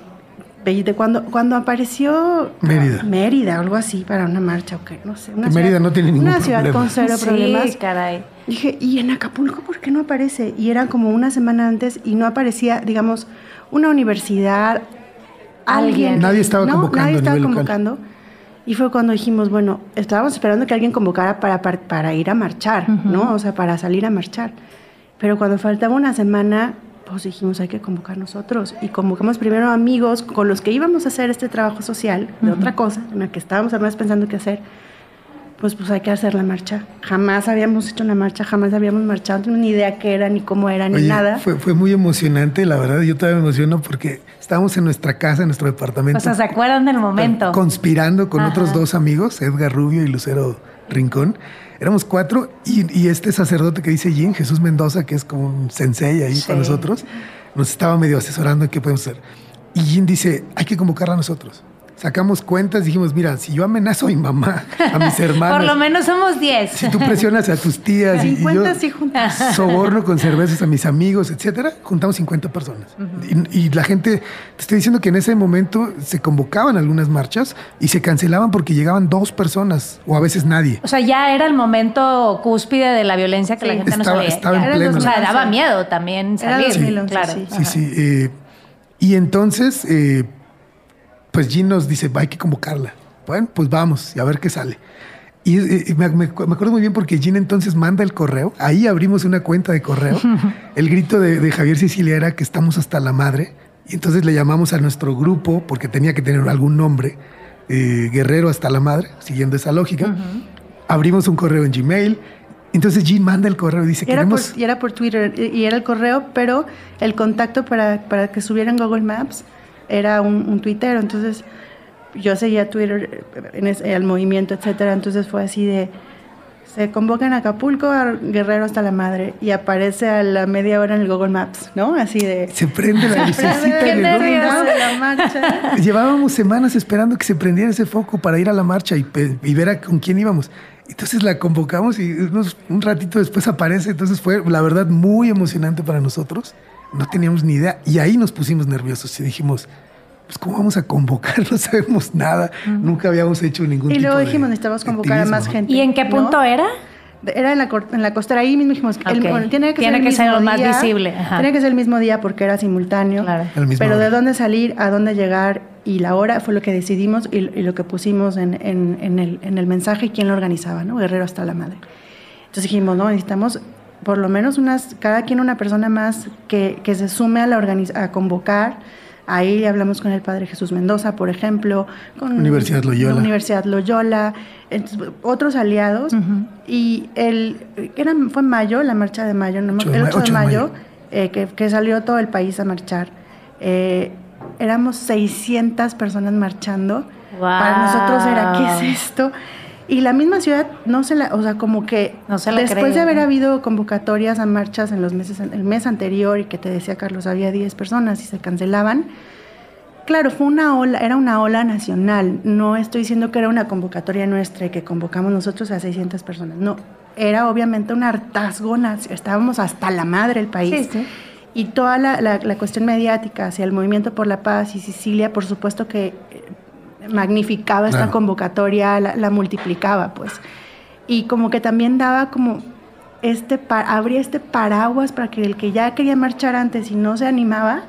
de cuando, cuando apareció Mérida. Mérida, algo así, para una marcha, okay, no sé. Una Mérida no tiene ningún Una ciudad con cero sí, problemas. caray. Dije, ¿y en Acapulco por qué no aparece? Y era como una semana antes y no aparecía, digamos, una universidad, alguien. Nadie estaba convocando. Nadie estaba convocando. Y fue cuando dijimos, bueno, estábamos esperando que alguien convocara para, para, ir a marchar, ¿no? O sea, para salir a marchar. Pero cuando faltaba una semana, pues dijimos hay que convocar nosotros y convocamos primero amigos con los que íbamos a hacer este trabajo social de otra cosa en la que estábamos además pensando qué hacer. Pues pues hay que hacer la marcha. Jamás habíamos hecho una marcha jamás habíamos marchado no tenía ni idea qué era ni cómo era ni nada. fue, fue muy emocionante la verdad yo todavía me emociono porque estábamos en nuestra casa en nuestro departamento. O sea se acuerdan del momento conspirando con otros dos amigos Edgar Rubio y Lucero Rincón éramos cuatro y, este sacerdote que dice Jim, Jesús Mendoza, que es como un sensei ahí para nosotros, nos estaba medio asesorando en qué podemos hacer. Y Jim dice, hay que convocarla a nosotros. Sacamos cuentas, dijimos, mira, si yo amenazo a mi mamá, a mis *laughs* hermanos. Por lo menos somos 10. Si tú presionas a tus tías y, yo *laughs* soborno con cervezas a mis amigos, etcétera, juntamos 50 personas. y, la gente, te estoy diciendo que en ese momento se convocaban algunas marchas y se cancelaban porque llegaban dos personas o a veces nadie. O sea, ya era el momento cúspide de la violencia que la gente no sabía. Estaba en pleno. O sea, daba miedo también salir. Sí, claro. Sí, sí. Eh, y entonces, eh, pues Jean nos dice, hay que convocarla. Bueno, pues vamos y a ver qué sale. Y, me, acuerdo muy bien porque Jean entonces manda el correo. Ahí abrimos una cuenta de correo. *laughs* El grito de, Javier Sicilia era que estamos hasta la madre. Y entonces le llamamos a nuestro grupo, porque tenía que tener algún nombre, eh, Guerrero hasta la madre, siguiendo esa lógica. Abrimos un correo en Gmail. Entonces Jean manda el correo y dice, que queremos... y era por Twitter y era el correo, pero el contacto para, para que subieran Google Maps era un, un tuitero, entonces yo seguía Twitter en el movimiento, etcétera, entonces fue así de se convoca en Acapulco a Guerrero hasta la madre y aparece a la media hora en el Google Maps, ¿no? Así de se prende la *laughs* lucecita de la marcha. *laughs* Llevábamos semanas esperando que se prendiera ese foco para ir a la marcha y, y ver a, con quién íbamos. Entonces la convocamos y un ratito después aparece. Entonces fue, la verdad, muy emocionante para nosotros no teníamos ni idea. Y ahí nos pusimos nerviosos y dijimos, pues ¿cómo vamos a convocar? *laughs* No sabemos nada. Nunca habíamos hecho ningún Y luego dijimos, necesitamos convocar a más gente. ¿Y en qué punto era? Era en la, en la costera, ahí mismo dijimos, tiene que ser, el mismo más visible. Tiene que ser el mismo día porque era simultáneo. pero de dónde salir, a dónde llegar y la hora fue lo que decidimos y, lo que pusimos en, en, el, en el mensaje y quién lo organizaba, ¿no? Guerrero hasta la madre. Entonces dijimos, no, necesitamos por lo menos unas, cada quien una persona más que, que se sume a, la a convocar. Ahí hablamos con el padre Jesús Mendoza, por ejemplo, con Universidad Loyola, Universidad Loyola otros aliados. Y el, era, fue en mayo, la marcha de mayo, el 8 de mayo, eh, que, que, salió todo el país a marchar. Eh, éramos 600 personas marchando. Para nosotros era, ¿qué es esto? Y la misma ciudad no se la, o sea, como que no se después de haber habido convocatorias a marchas en los meses, el mes anterior y que te decía Carlos había 10 personas y se cancelaban. Claro, fue una ola, era una ola nacional. No estoy diciendo que era una convocatoria nuestra y que convocamos nosotros a 600 personas. No, era obviamente un hartazgo, estábamos hasta la madre el país. Y toda la, la cuestión mediática hacia el movimiento por la paz y Sicilia, por supuesto que magnificaba esta convocatoria, la, multiplicaba, pues. Y como que también daba como este, abría este paraguas para que el que ya quería marchar antes y no se animaba,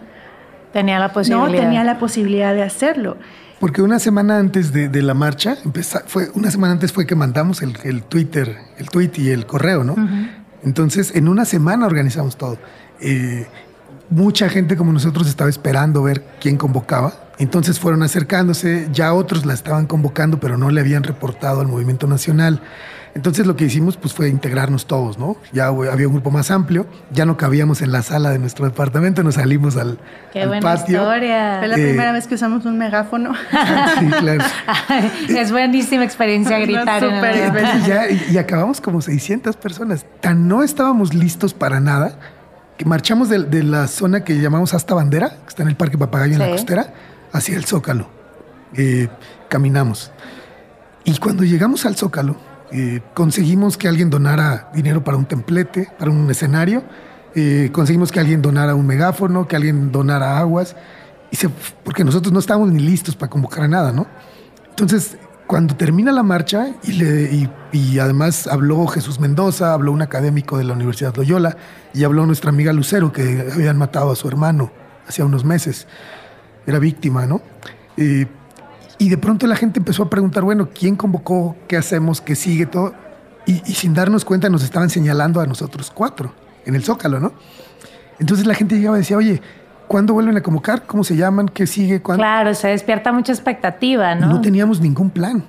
tenía la posibilidad. No, tenía la posibilidad de hacerlo. Porque una semana antes de, la marcha, fue, una semana antes fue que mandamos el, Twitter, el tweet y el correo, ¿no? Entonces, en una semana organizamos todo. Eh, mucha gente como nosotros estaba esperando ver quién convocaba entonces fueron acercándose, ya otros la estaban convocando, pero no le habían reportado al movimiento nacional. Entonces lo que hicimos pues fue integrarnos todos, ¿no? Ya había un grupo más amplio, ya no cabíamos en la sala de nuestro departamento, nos salimos al, Qué buena Historia. Fue la primera eh, vez que usamos un megáfono. *laughs* sí, claro. *laughs* es buenísima experiencia gritar. y, y, acabamos como 600 personas. Tan no estábamos listos para nada que marchamos de, la zona que llamamos Hasta Bandera, que está en el Parque Papagayo en la costera hacia el Zócalo. Eh, caminamos. Y cuando llegamos al Zócalo, eh, conseguimos que alguien donara dinero para un templete, para un escenario. Eh, conseguimos que alguien donara un megáfono, que alguien donara aguas. Y porque nosotros no estábamos ni listos para convocar a nada, ¿no? Entonces, cuando termina la marcha, y, además habló Jesús Mendoza, habló un académico de la Universidad Loyola, y habló nuestra amiga Lucero, que habían matado a su hermano hacía unos meses era víctima, ¿no? Eh, y de pronto la gente empezó a preguntar, bueno, ¿quién convocó? ¿Qué hacemos? ¿Qué sigue? Todo. Y, sin darnos cuenta nos estaban señalando a nosotros cuatro en el Zócalo, ¿no? Entonces la gente llegaba y decía, oye, ¿cuándo vuelven a convocar? ¿Cómo se llaman? ¿Qué sigue? Claro, se despierta mucha expectativa, ¿no? No teníamos ningún plan.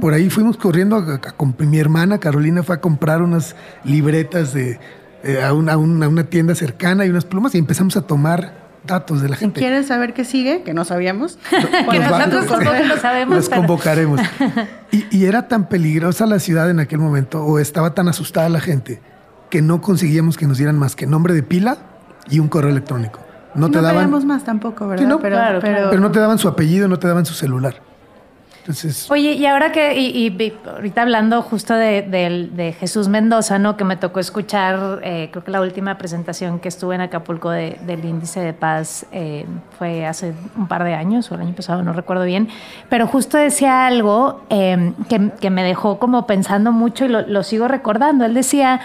Por ahí fuimos corriendo con mi hermana Carolina fue a comprar unas libretas de, eh, a, una, a, una, tienda cercana y unas plumas y empezamos a tomar datos de la gente. Si quieren saber qué sigue, que no sabíamos, *laughs* que nosotros tampoco lo *laughs* sabemos. Los convocaremos. *laughs* Y, era tan peligrosa la ciudad en aquel momento, o estaba tan asustada la gente, que no conseguíamos que nos dieran más que nombre de pila y un correo electrónico. No, te daban. más tampoco, ¿verdad? pero, pero, no te daban su apellido, no te daban su celular. Oye, y ahora que, y, ahorita hablando justo de, Jesús Mendoza, ¿no? Que me tocó escuchar, eh, creo que la última presentación que estuve en Acapulco del Índice de Paz eh, fue hace un par de años o el año pasado, no recuerdo bien, pero justo decía algo eh, que, me dejó como pensando mucho y lo sigo recordando. Él decía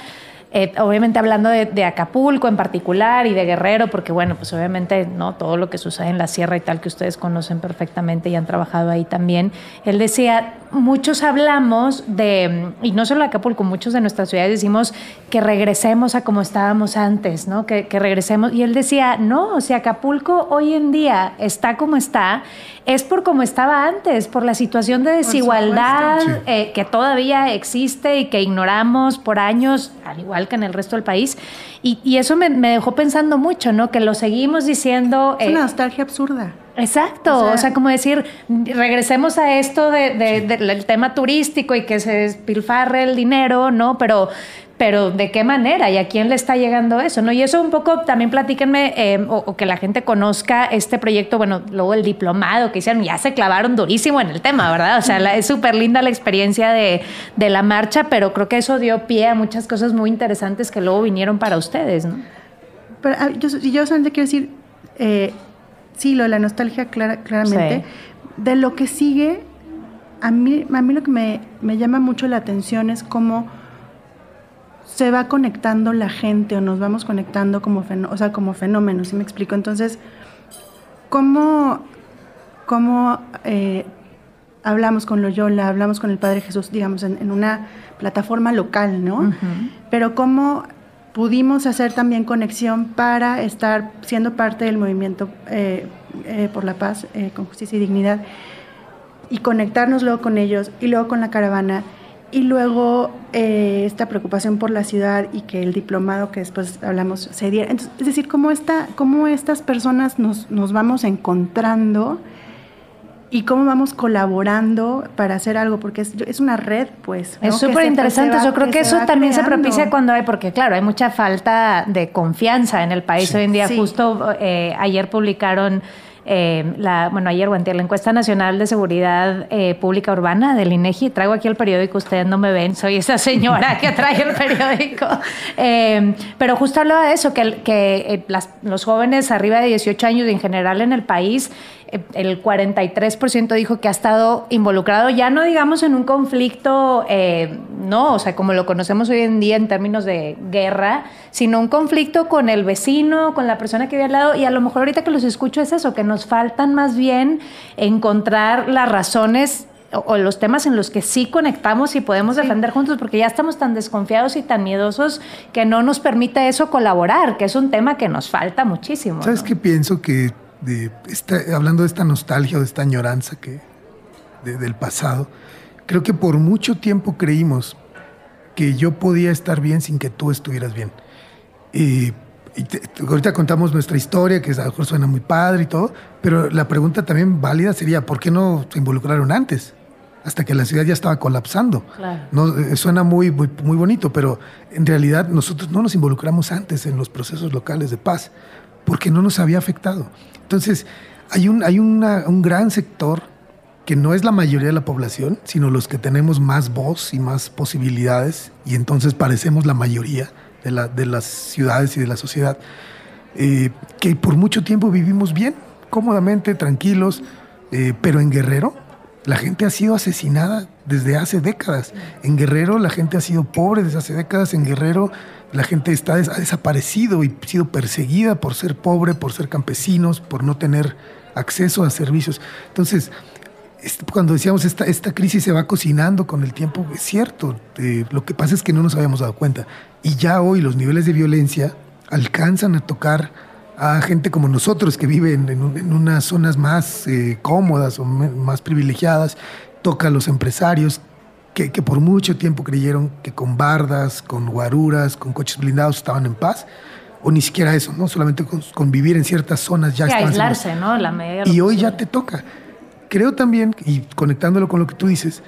eh, obviamente hablando de, Acapulco en particular y de Guerrero, porque bueno, pues obviamente no todo lo que sucede en la sierra y tal que ustedes conocen perfectamente y han trabajado ahí también. Él decía, muchos hablamos de, y no solo Acapulco, muchos de nuestras ciudades decimos que regresemos a como estábamos antes, ¿no? Que, que regresemos. Y él decía, no, o sea, Acapulco hoy en día está como está, es por como estaba antes, por la situación de desigualdad eh, que todavía existe y que ignoramos por años, al igual que en el resto del país. Y, eso me, dejó pensando mucho, ¿no? Que lo seguimos diciendo. Es una eh, nostalgia absurda. Exacto, o sea, como decir, regresemos a esto del tema turístico y que se despilfarre el dinero, ¿no? Pero pero ¿de qué manera y a quién le está llegando eso? ¿no? Y eso un poco también platíquenme eh, o, que la gente conozca este proyecto, bueno, luego el diplomado que hicieron, ya se clavaron durísimo en el tema, ¿verdad? O sea, es súper linda la experiencia de, la marcha, pero creo que eso dio pie a muchas cosas muy interesantes que luego vinieron para ustedes, ¿no? Pero ah, yo, yo solamente quiero decir, eh, sí, lo de la nostalgia claramente, de lo que sigue, a mí, a mí lo que me, me llama mucho la atención es cómo se va conectando la gente o nos vamos conectando como, o sea, como fenómenos, ¿sí me explico? Entonces, ¿cómo, cómo eh, hablamos con Loyola, hablamos con el Padre Jesús, digamos, en, una plataforma local, ¿no? Pero cómo pudimos hacer también conexión para estar siendo parte del movimiento eh, eh, por la paz, con justicia y dignidad, y conectarnos luego con ellos y luego con la caravana y luego eh, esta preocupación por la ciudad y que el diplomado que después hablamos se diera. es decir, cómo, esta, cómo estas personas nos, nos vamos encontrando y cómo vamos colaborando para hacer algo, porque es, es una red, pues. Es súper interesante. Yo creo que, eso también se propicia cuando hay, porque claro, hay mucha falta de confianza en el país hoy en día. Justo eh, ayer publicaron eh, bueno, ayer o la encuesta nacional de seguridad eh, pública urbana del INEGI. Traigo aquí el periódico, ustedes no me ven, soy esa señora que trae el periódico. Eh, pero justo hablaba de eso, que los jóvenes arriba de 18 años en general en el país el 43% dijo que ha estado involucrado, ya no digamos en un conflicto, eh, no, o sea, como lo conocemos hoy en día en términos de guerra, sino un conflicto con el vecino, con la persona que vive al lado, y a lo mejor ahorita que los escucho es eso, que nos faltan más bien encontrar las razones o, los temas en los que sí conectamos y podemos defender juntos, porque ya estamos tan desconfiados y tan miedosos que no nos permite eso colaborar, que es un tema que nos falta muchísimo. ¿Sabes qué pienso? Que de hablando de esta nostalgia o de esta añoranza que, del pasado, creo que por mucho tiempo creímos que yo podía estar bien sin que tú estuvieras bien. Y, ahorita contamos nuestra historia, que a lo mejor suena muy padre y todo, pero la pregunta también válida sería, ¿por qué no se involucraron antes? Hasta que la ciudad ya estaba colapsando. No, eh, suena muy, muy, muy bonito, pero en realidad nosotros no nos involucramos antes en los procesos locales de paz, porque no nos había afectado. Entonces, hay, un, hay un gran sector que no es la mayoría de la población, sino los que tenemos más voz y más posibilidades, y entonces parecemos la mayoría de, la, de las ciudades y de la sociedad, eh, que por mucho tiempo vivimos bien, cómodamente, tranquilos, eh, pero en Guerrero la gente ha sido asesinada desde hace décadas. En Guerrero la gente ha sido pobre desde hace décadas. En Guerrero la gente está, ha desaparecido y sido perseguida por ser pobre, por ser campesinos, por no tener acceso a servicios. Entonces, cuando decíamos esta, esta crisis se va cocinando con el tiempo, es cierto. Eh, lo que pasa es que no nos habíamos dado cuenta. Y ya hoy los niveles de violencia alcanzan a tocar a gente como nosotros que viven en, unas zonas más eh, cómodas o más privilegiadas, toca a los empresarios que, por mucho tiempo creyeron que con bardas, con guaruras, con coches blindados estaban en paz, o ni siquiera eso, ¿no? Solamente con, vivir en ciertas zonas ya estaban. aislarse, ¿no? La y hoy ya te toca. Creo también, y conectándolo con lo que tú dices,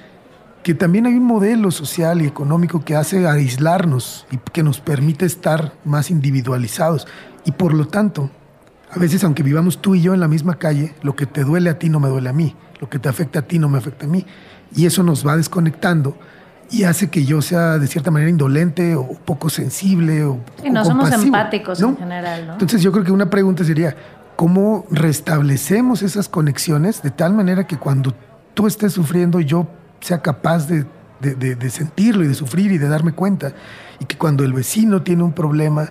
que también hay un modelo social y económico que hace aislarnos y que nos permite estar más individualizados. Y por lo tanto, A veces, aunque vivamos tú y yo en la misma calle, lo que te duele a ti no me duele a mí, lo que te afecta a ti no me afecta a mí. Y eso nos va desconectando y hace que yo sea de cierta manera indolente o poco sensible o y no somos empáticos en general, ¿no? Entonces yo creo que una pregunta sería, ¿cómo restablecemos esas conexiones de tal manera que cuando tú estés sufriendo yo sea capaz de, de sentirlo y de sufrir y de darme cuenta? Y que cuando el vecino tiene un problema,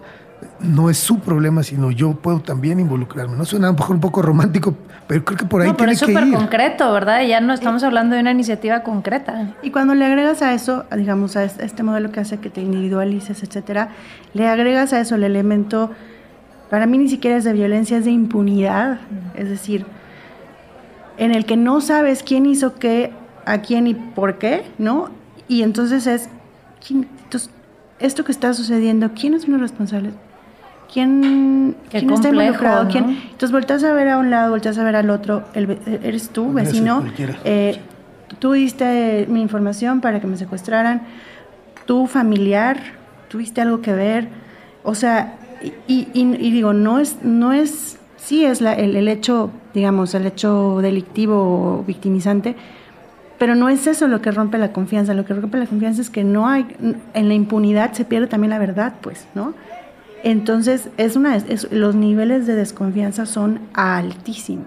no es su problema, sino yo puedo también involucrarme. No suena a lo mejor un poco romántico, pero creo que por ahí no, tiene pero es súper concreto, ¿verdad? Ya no estamos hablando de una iniciativa concreta. Y cuando le agregas a eso, digamos, a este modelo que hace que te individualices, etcétera, le agregas a eso el elemento, para mí ni siquiera es de violencia, es de impunidad. Es decir, en el que no sabes quién hizo qué, a quién y por qué, ¿no? Y entonces es, entonces, esto que está sucediendo, ¿quiénes son los responsables? ¿Quién, ¿quién está involucrado? ¿Quién? Entonces volteas a ver a un lado, volteas a ver al otro, eres tú, vecino. Eh, tú diste mi información para que me secuestraran, tú familiar, tuviste algo que ver. O sea, y, digo, no es, no es, sí es la, el, el, hecho, digamos, el hecho delictivo o victimizante, pero no es eso lo que rompe la confianza. Lo que rompe la confianza es que no hay, en la impunidad se pierde también la verdad, pues, ¿no? Entonces, es una, los niveles de desconfianza son altísimos.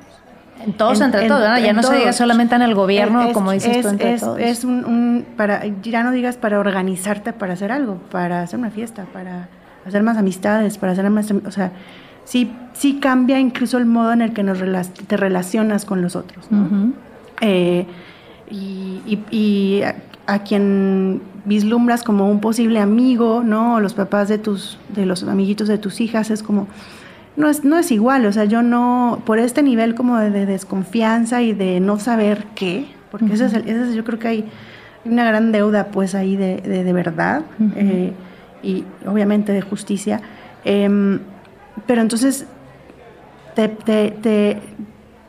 En todos, entre todos, ya no se diga solamente en el gobierno, como dices tú, entre es, todos. Es un, para, ya no digas para organizarte para hacer algo, para hacer una fiesta, para hacer más amistades, para hacer más, o sea, sí, sí cambia incluso el modo en el que nos te relacionas con los otros, eh, y, y, a quien vislumbras como un posible amigo, ¿no? los papás de tus, de los amiguitos de tus hijas, es como, no es, no es igual, o sea, yo no, por este nivel como de, desconfianza y de no saber qué, porque ese, es yo creo que hay una gran deuda pues ahí de, de, verdad eh, y obviamente de justicia, em, pero entonces te, te, te,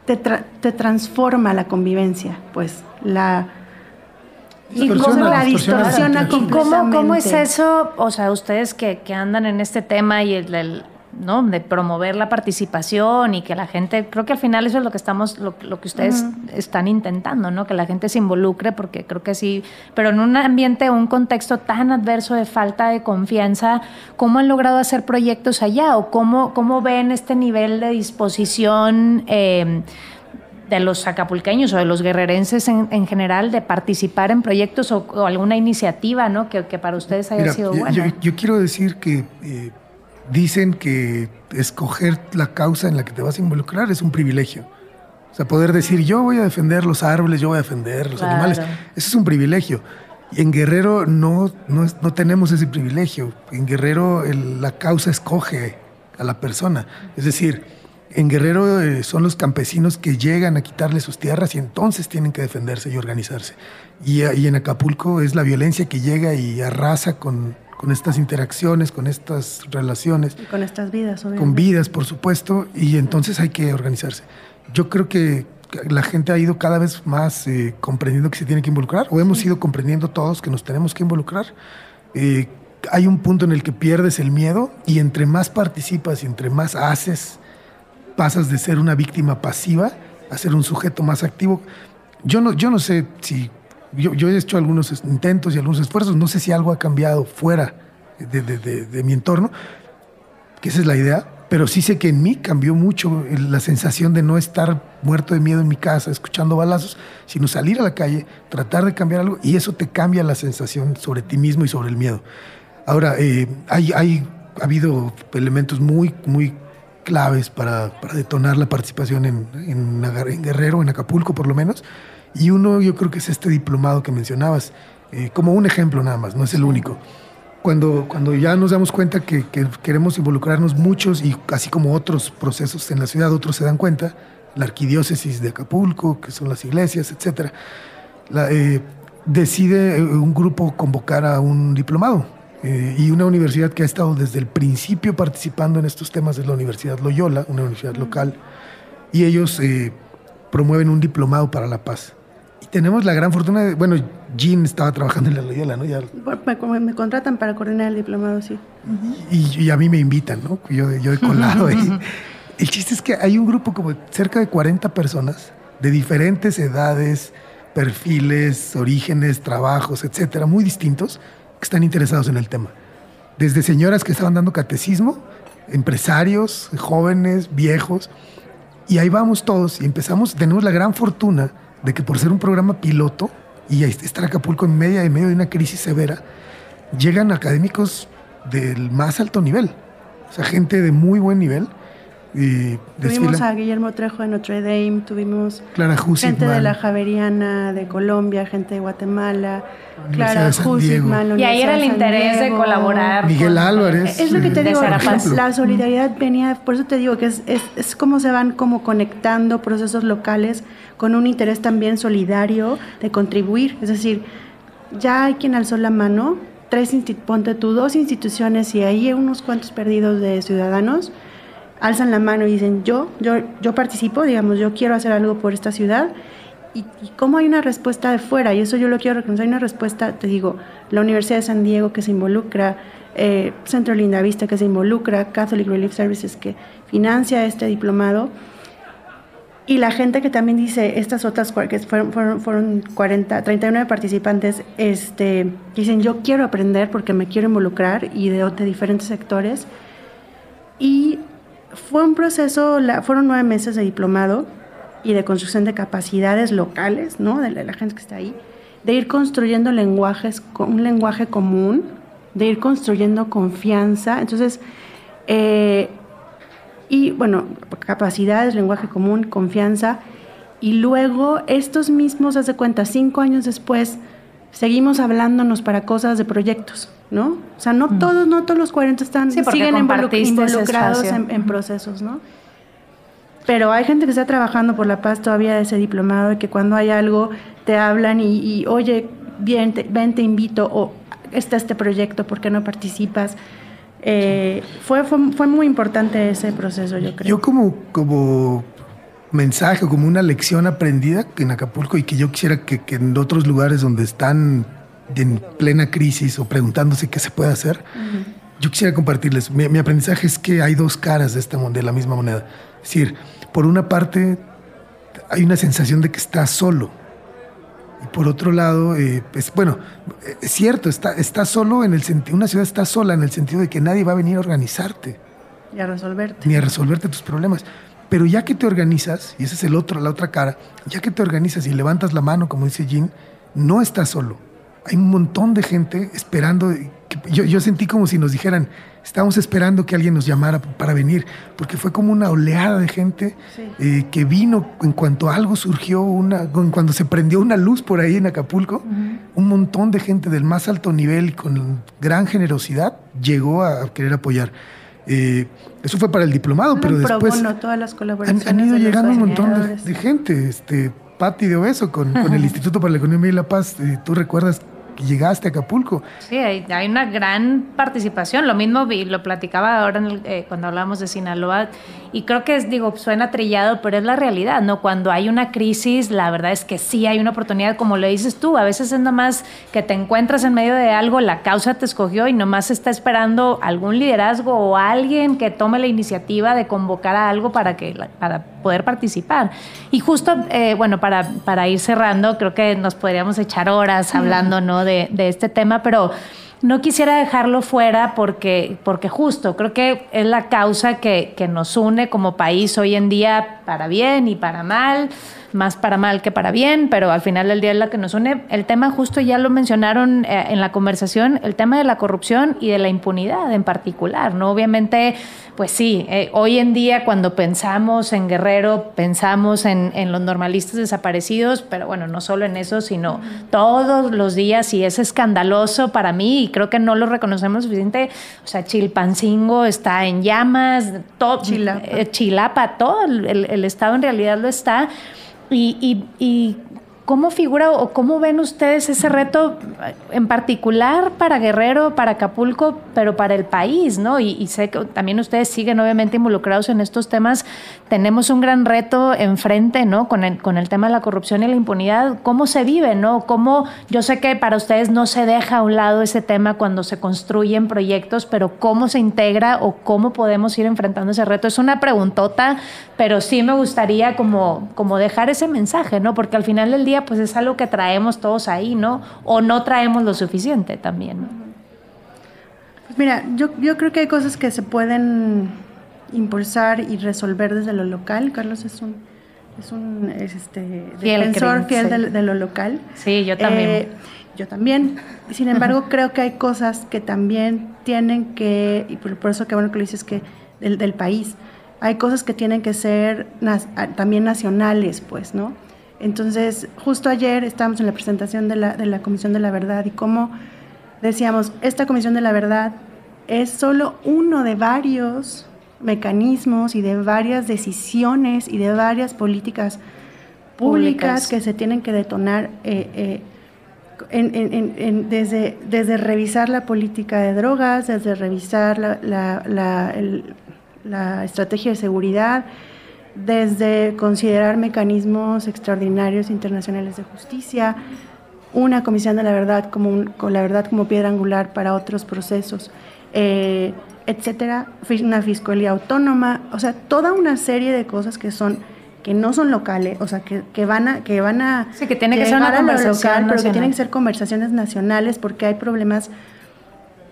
te transforma la convivencia, pues la y cómo la distorsiona ¿Cómo, ¿Cómo es eso? O sea, ustedes que, que andan en este tema y el, ¿no? de promover la participación y que la gente, creo que al final eso es lo que estamos, lo, que ustedes están intentando, ¿no? Que la gente se involucre, porque creo que sí, pero en un ambiente, un contexto tan adverso de falta de confianza, ¿cómo han logrado hacer proyectos allá? ¿O cómo, cómo ven este nivel de disposición? Eh, de los acapulqueños o de los guerrerenses en, general de participar en proyectos o, alguna iniciativa ¿no? que, para ustedes haya sido buena? Yo, quiero decir que eh, dicen que escoger la causa en la que te vas a involucrar es un privilegio. O sea, poder decir yo voy a defender los árboles, yo voy a defender los animales, eso es un privilegio. Y en Guerrero no, no, tenemos ese privilegio. En Guerrero la causa escoge a la persona. Es decir, en Guerrero eh, son los campesinos que llegan a quitarle sus tierras y entonces tienen que defenderse y organizarse. Y, en Acapulco es la violencia que llega y arrasa con, estas interacciones, con estas relaciones. Y con estas vidas, obviamente. Con vidas, por supuesto, y entonces hay que organizarse. Yo creo que la gente ha ido cada vez más eh, comprendiendo que se tiene que involucrar, o hemos ido comprendiendo todos que nos tenemos que involucrar. Eh, hay un punto en el que pierdes el miedo y entre más participas y entre más haces, pasas de ser una víctima pasiva a ser un sujeto más activo. Yo no, yo no sé si, yo, he hecho algunos intentos y algunos esfuerzos, no sé si algo ha cambiado fuera de, mi entorno, que esa es la idea, pero sí sé que en mí cambió mucho la sensación de no estar muerto de miedo en mi casa, escuchando balazos, sino salir a la calle, tratar de cambiar algo, y eso te cambia la sensación sobre ti mismo y sobre el miedo. Ahora, eh, hay, hay, ha habido elementos muy, muy claves para, detonar la participación en, en, Guerrero, en Acapulco por lo menos. Y uno yo creo que es este diplomado que mencionabas, eh, como un ejemplo nada más, no es el único. Cuando, cuando ya nos damos cuenta que, queremos involucrarnos muchos y así como otros procesos en la ciudad, otros se dan cuenta, la arquidiócesis de Acapulco, que son las iglesias, etc., eh, decide eh, un grupo convocar a un diplomado eh, y una universidad que ha estado desde el principio participando en estos temas es la Universidad Loyola, una universidad local, y ellos eh, promueven un diplomado para la paz. Y tenemos la gran fortuna de, bueno, Jean estaba trabajando en la Loyola, ¿no? Ya, me, contratan para coordinar el diplomado, sí. y, a mí me invitan, ¿no? Yo, yo he colado ahí. el chiste es que hay un grupo como cerca de 40 personas de diferentes edades, perfiles, orígenes, trabajos, etcétera, muy distintos, que están interesados en el tema. Desde señoras que estaban dando catecismo, empresarios, jóvenes, viejos, y ahí vamos todos y empezamos, tenemos la gran fortuna de que por ser un programa piloto y estar Acapulco en medio, en medio de una crisis severa, llegan académicos del más alto nivel, o sea, gente de muy buen nivel tuvimos a Guillermo Trejo de Notre Dame, tuvimos gente de la Javeriana de Colombia, gente de Guatemala, Clara Hussitman, Y ahí era el interés de colaborar. Miguel Álvarez. Es lo que te digo, la solidaridad venía, por eso te digo que es, es, es como se van como conectando procesos locales con un interés también solidario de contribuir. Es decir, ya hay quien alzó la mano, tres, ponte tú, dos instituciones y ahí hay unos cuantos perdidos de ciudadanos alzan la mano y dicen, yo, yo, yo participo, digamos, yo quiero hacer algo por esta ciudad. Y, cómo hay una respuesta de fuera, y eso yo lo quiero reconocer, hay una respuesta, te digo, la Universidad de San Diego que se involucra, eh, Centro Linda Vista que se involucra, Catholic Relief Services que financia este diplomado, y la gente que también dice, estas otras, que fueron, fueron, fueron 40, 39 participantes, este, dicen, yo quiero aprender porque me quiero involucrar, y de, de diferentes sectores, y fue un proceso, fueron nueve meses de diplomado y de construcción de capacidades locales, ¿no? De la, gente que está ahí, de ir construyendo lenguajes, un lenguaje común, de ir construyendo confianza. Entonces, eh, y bueno, capacidades, lenguaje común, confianza. Y luego estos mismos, hace cuenta, cinco años después, seguimos hablándonos para cosas de proyectos. ¿no? O sea, no mm. todos, no todos los 40 están, siguen involucrados en, procesos, ¿no? Pero hay gente que está trabajando por la paz todavía de ese diplomado y que cuando hay algo te hablan y, oye, bien, ven, te invito, o está este proyecto, ¿por qué no participas? Eh, fue, fue, muy importante ese proceso, yo creo. Yo como, como mensaje, como una lección aprendida en Acapulco y que yo quisiera que, que en otros lugares donde están en plena crisis o preguntándose qué se puede hacer, yo quisiera compartirles, mi, aprendizaje es que hay dos caras de, esta, de la misma moneda. Es decir, por una parte hay una sensación de que estás solo. Y por otro lado, eh, pues, bueno, es cierto, está, está solo en el sentido, una ciudad está sola en el sentido de que nadie va a venir a organizarte. Y a resolverte. Ni a resolverte tus problemas. Pero ya que te organizas, y esa es el otro, la otra cara, ya que te organizas y levantas la mano, como dice Jean, no estás solo hay un montón de gente esperando. yo, sentí como si nos dijeran, estábamos esperando que alguien nos llamara para venir, porque fue como una oleada de gente eh, que vino en cuanto algo surgió, una, cuando se prendió una luz por ahí en Acapulco, un montón de gente del más alto nivel y con gran generosidad llegó a querer apoyar. Eh, eso fue para el diplomado, pero después todas las colaboraciones han, ido llegando un montón de, gente. Este, Patti de Obeso con, con, el *laughs* Instituto para la Economía y la Paz. Eh, ¿Tú recuerdas llegaste a Acapulco. Sí, hay, una gran participación. Lo mismo lo platicaba ahora eh, cuando hablábamos de Sinaloa. Y creo que es, digo, suena trillado, pero es la realidad, ¿no? Cuando hay una crisis, la verdad es que sí hay una oportunidad, como lo dices tú. A veces es nomás que te encuentras en medio de algo, la causa te escogió y nomás está esperando algún liderazgo o alguien que tome la iniciativa de convocar a algo para, que, para poder participar. Y justo, eh, bueno, para, para ir cerrando, creo que nos podríamos echar horas hablando, ¿no? de, este tema, pero no quisiera dejarlo fuera porque, porque justo creo que es la causa que, que, nos une como país hoy en día para bien y para mal, más para mal que para bien, pero al final del día es la que nos une. El tema justo ya lo mencionaron eh, en la conversación, el tema de la corrupción y de la impunidad en particular, ¿no? Obviamente pues sí, eh, hoy en día cuando pensamos en Guerrero, pensamos en, los normalistas desaparecidos, pero bueno, no solo en eso, sino todos los días, y es escandaloso para mí, y creo que no lo reconocemos suficiente, o sea, Chilpancingo está en llamas, todo, Chilapa, eh, todo el, estado en realidad lo está, y, ¿cómo figura o cómo ven ustedes ese reto en particular para Guerrero, para Acapulco, pero para el país, ¿no? Y, sé que también ustedes siguen obviamente involucrados en estos temas. Tenemos un gran reto enfrente, ¿no? Con el, con el tema de la corrupción y la impunidad. ¿Cómo se vive, ¿no? ¿Cómo, yo sé que para ustedes no se deja a un lado ese tema cuando se construyen proyectos, pero ¿cómo se integra o cómo podemos ir enfrentando ese reto? Es una preguntota, pero sí me gustaría como, como dejar ese mensaje, ¿no? Porque al final del día, pues es algo que traemos todos ahí, ¿no? O no traemos lo suficiente también, ¿no? Pues mira, yo, yo creo que hay cosas que se pueden impulsar y resolver desde lo local. Carlos es un, es un este, defensor fiel de, lo local. Sí, yo también. Eh, yo también. Sin embargo, *laughs* creo que hay cosas que también tienen que, y por, eso que bueno que lo dices, que del, del país, hay cosas que tienen que ser también nacionales, pues, ¿no? Entonces, justo ayer estábamos en la presentación de la, de la Comisión de la Verdad y como decíamos, esta Comisión de la Verdad es solo uno de varios mecanismos y de varias decisiones y de varias políticas públicas, que se tienen que detonar eh, eh, desde, desde revisar la política de drogas, desde revisar la, la, la estrategia de seguridad, desde considerar mecanismos extraordinarios internacionales de justicia, una comisión de la verdad como con la verdad como piedra angular para otros procesos, eh, etcétera, una fiscalía autónoma, o sea, toda una serie de cosas que son que no son locales, o sea, que, que van a que van a sí, que tiene que ser una conversación local, pero que tienen que ser conversaciones nacionales porque hay problemas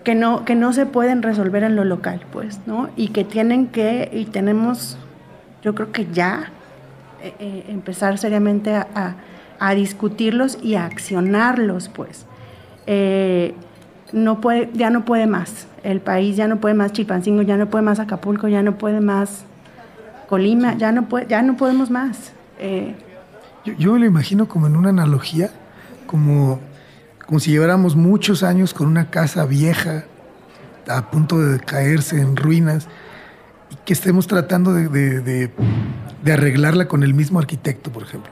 que no que no se pueden resolver en lo local, pues, ¿no? Y que tienen que y tenemos yo creo que ya eh, eh, empezar seriamente a, discutirlos y a accionarlos, pues. Eh, no puede, ya no puede más. El país ya no puede más Chilpancingo, ya no puede más Acapulco, ya no puede más Colima, ya no puede, ya no podemos más. yo, yo, lo imagino como en una analogía, como, como si lleváramos muchos años con una casa vieja a punto de caerse en ruinas que estemos tratando de, arreglarla con el mismo arquitecto, por ejemplo.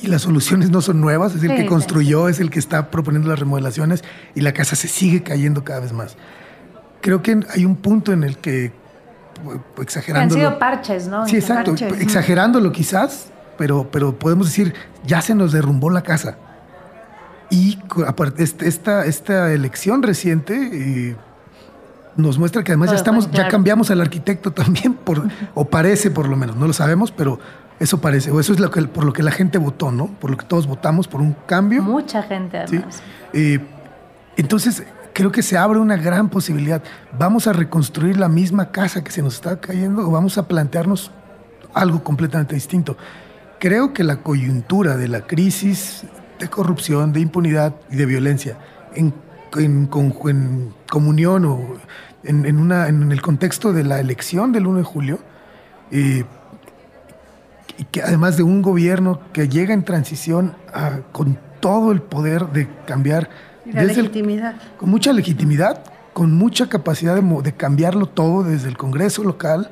Y, las soluciones no son nuevas, es el que construyó, es el que está proponiendo las remodelaciones y la casa se sigue cayendo cada vez más. Creo que hay un punto en el que, exagerando... Han sido parches, ¿no? Sí, exacto, exagerándolo quizás, pero, pero podemos decir, ya se nos derrumbó la casa. Y este, esta, esta elección reciente... Nos muestra que además ya estamos, ya cambiamos al arquitecto también, por, o parece por lo menos, no lo sabemos, pero eso parece, o eso es lo que, por lo que la gente votó, ¿no? Por lo que todos votamos, por un cambio. Mucha gente además. Eh, entonces, creo que se abre una gran posibilidad. ¿Vamos a reconstruir la misma casa que se nos está cayendo o vamos a plantearnos algo completamente distinto? Creo que la coyuntura de la crisis de corrupción, de impunidad y de violencia en en, comunión o en, una, en el contexto de la elección del 1 de julio, eh, y que además de un gobierno que llega en transición con todo el poder de cambiar. La legitimidad. con mucha legitimidad, con mucha capacidad de, cambiarlo todo desde el Congreso local,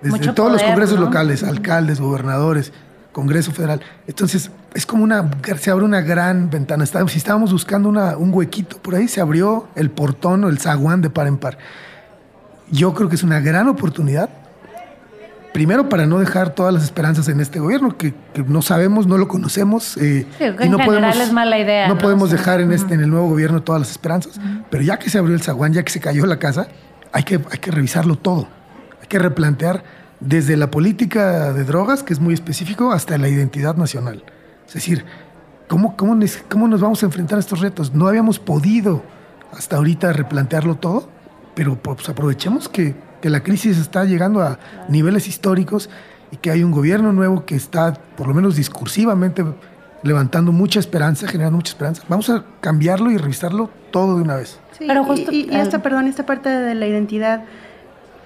desde todos los congresos locales, alcaldes, gobernadores, Congreso Federal. Entonces, es como una, se abre una gran ventana. Si estábamos buscando un huequito por ahí, se abrió el portón o el zaguán de par en par. Yo creo que es una gran oportunidad. Primero, para no dejar todas las esperanzas en este gobierno, que, no sabemos, no lo conocemos. Eh, y no podemos, es mala idea. No, podemos dejar en, este, en el nuevo gobierno todas las esperanzas. Pero ya que se abrió el zaguán, ya que se cayó la casa, hay que, hay que revisarlo todo. Hay que replantear desde la política de drogas, que es muy específico, hasta la identidad nacional. Es decir, ¿cómo, cómo, cómo nos vamos a enfrentar a estos retos? No habíamos podido hasta ahorita replantearlo todo, pero pues aprovechemos que, que la crisis está llegando a niveles históricos y que hay un gobierno nuevo que está, por lo menos discursivamente, levantando mucha esperanza, generando mucha esperanza. Vamos a cambiarlo y revisarlo todo de una vez. Sí, pero justo, y, esta, perdón, esta parte de la identidad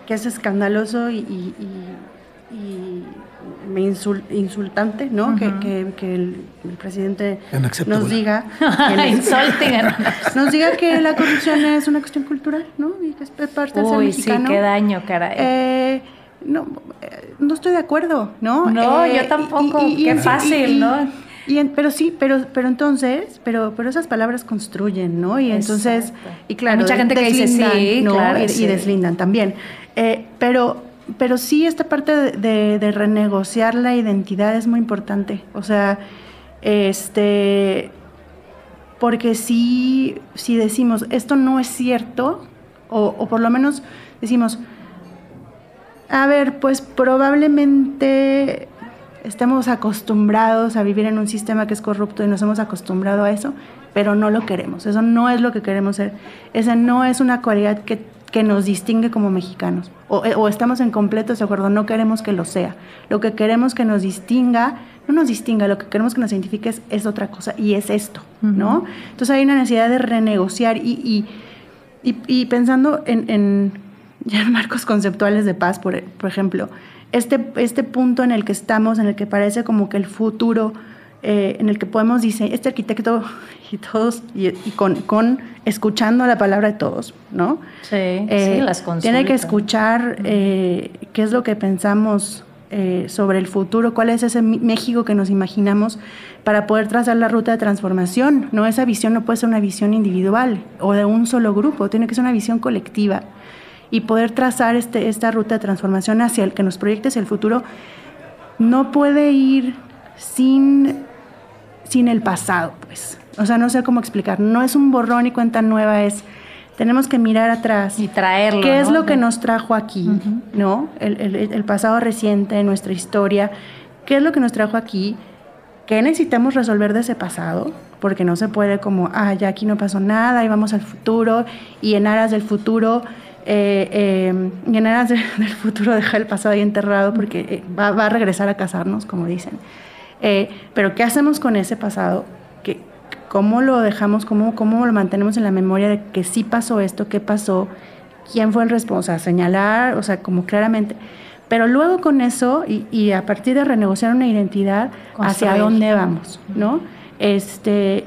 que es escandaloso y, me insultante, ¿no? que, el, presidente nos diga *laughs* que *laughs* nos diga que la corrupción es una cuestión cultural, ¿no? Y que es parte del ser mexicano. sí, qué daño, caray. Eh, no, eh, no estoy de acuerdo, ¿no? No, yo eh, tampoco. qué fácil, ¿no? Y pero sí, pero, pero entonces, pero, pero esas palabras construyen, ¿no? Y entonces, y claro, mucha gente que dice sí, ¿no? claro, y, deslindan también. Eh, pero, pero sí, esta parte de, renegociar la identidad es muy importante. O sea, este, porque si, si decimos esto no es cierto, o, o por lo menos decimos, a ver, pues probablemente estemos acostumbrados a vivir en un sistema que es corrupto y nos hemos acostumbrado a eso, pero no lo queremos. Eso no es lo que queremos ser. Esa no es una cualidad que, que nos distingue como mexicanos. O, eh, o, estamos en completo desacuerdo, no queremos que lo sea. Lo que queremos que nos distinga, no nos distinga, lo que queremos que nos identifique es, otra cosa y es esto, ¿no? Entonces hay una necesidad de renegociar y, y, y, pensando en, en, *laughs* ya en marcos conceptuales de paz, por, por ejemplo, este, este punto en el que estamos, en el que parece como que el futuro, eh, en el que podemos diseñar, este arquitecto y todos, y, con, con, escuchando la palabra de todos, ¿no? Sí, eh, sí las Tiene que escuchar eh, qué es lo que pensamos sobre el futuro, cuál es ese México que nos imaginamos para poder trazar la ruta de transformación. No, esa visión no puede ser una visión individual o de un solo grupo, tiene que ser una visión colectiva y poder trazar este, esta ruta de transformación hacia el que nos proyecte hacia el futuro, no puede ir sin, sin el pasado, pues. O sea, no sé cómo explicar. No es un borrón y cuenta nueva, es tenemos que mirar atrás. Y traerlo. ¿Qué es lo que nos trajo aquí? ¿No? El, el, el, pasado reciente, nuestra historia. ¿Qué es lo que nos trajo aquí? ¿Qué necesitamos resolver de ese pasado? Porque no se puede como, ah, ya aquí no pasó nada y vamos al futuro y en aras del futuro eh, eh, en aras *laughs* del futuro dejar el pasado ahí enterrado porque eh, va, a regresar a casarnos, como dicen. Eh, pero ¿qué hacemos con ese pasado? ¿Qué, ¿Cómo lo dejamos? Cómo, ¿Cómo lo mantenemos en la memoria de que sí pasó esto, qué pasó, quién fue el responsable? señalar, o sea, como claramente. Pero luego con eso y, y a partir de renegociar una identidad, hacia dónde vamos, ¿no? Este,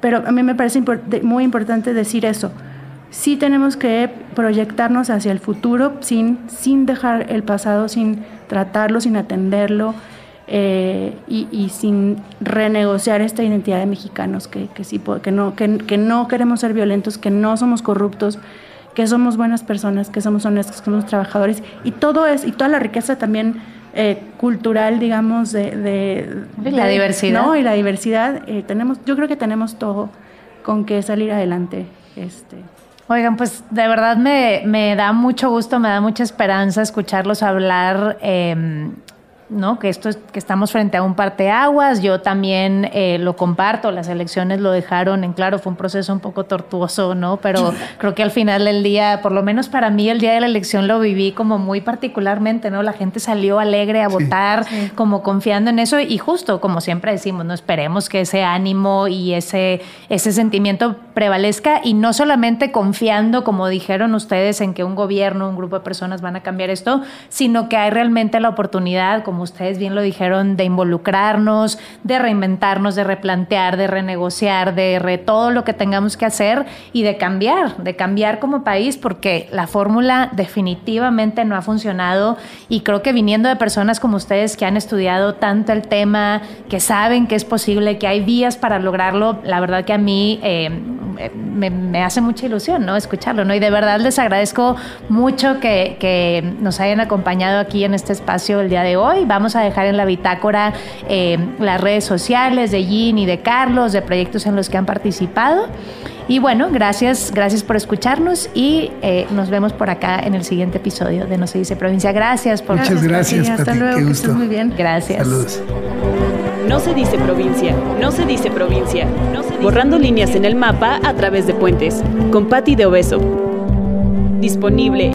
pero a mí me parece muy importante decir eso sí tenemos que proyectarnos hacia el futuro sin, sin dejar el pasado, sin tratarlo, sin atenderlo eh, y, sin renegociar esta identidad de mexicanos que, que, sí, que, no, que, que no queremos ser violentos, que no somos corruptos, que somos buenas personas, que somos honestos, que somos trabajadores y todo es, y toda la riqueza también eh, cultural, digamos, de, de, la diversidad. ¿no? Y la diversidad, eh, tenemos, yo creo que tenemos todo con que salir adelante. Este. Oigan, pues de verdad me, me, da mucho gusto, me da mucha esperanza escucharlos hablar eh, ¿no? Que esto es, que estamos frente a un parteaguas. Yo también eh, lo comparto. Las elecciones lo dejaron en claro. Fue un proceso un poco tortuoso, ¿no? Pero *laughs* creo que al final del día, por lo menos para mí, el día de la elección lo viví como muy particularmente, ¿no? La gente salió alegre a votar, como confiando en eso y justo, como siempre decimos, no esperemos que ese ánimo y ese, ese sentimiento prevalezca y no solamente confiando, como dijeron ustedes, en que un gobierno, un grupo de personas van a cambiar esto, sino que hay realmente la oportunidad, como ustedes bien lo dijeron, de involucrarnos, de reinventarnos, de replantear, de renegociar, de re todo lo que tengamos que hacer y de cambiar, de cambiar como país, porque la fórmula definitivamente no ha funcionado y creo que viniendo de personas como ustedes que han estudiado tanto el tema, que saben que es posible, que hay vías para lograrlo, la verdad que a mí eh, me, hace mucha ilusión ¿no? escucharlo, ¿no? Y de verdad les agradezco mucho que, que nos hayan acompañado aquí en este espacio el día de hoy. Vamos a dejar en la bitácora eh, las redes sociales de Jean y de Carlos, de proyectos en los que han participado. Y bueno, gracias, gracias por escucharnos y eh, nos vemos por acá en el siguiente episodio de No se dice provincia. Gracias por Muchas gracias. Hasta luego. Qué gusto. Muy bien. Gracias. Saludos. No se dice provincia, no se dice provincia. Borrando líneas en el mapa a través de puentes. Con Patti de Obeso. Disponible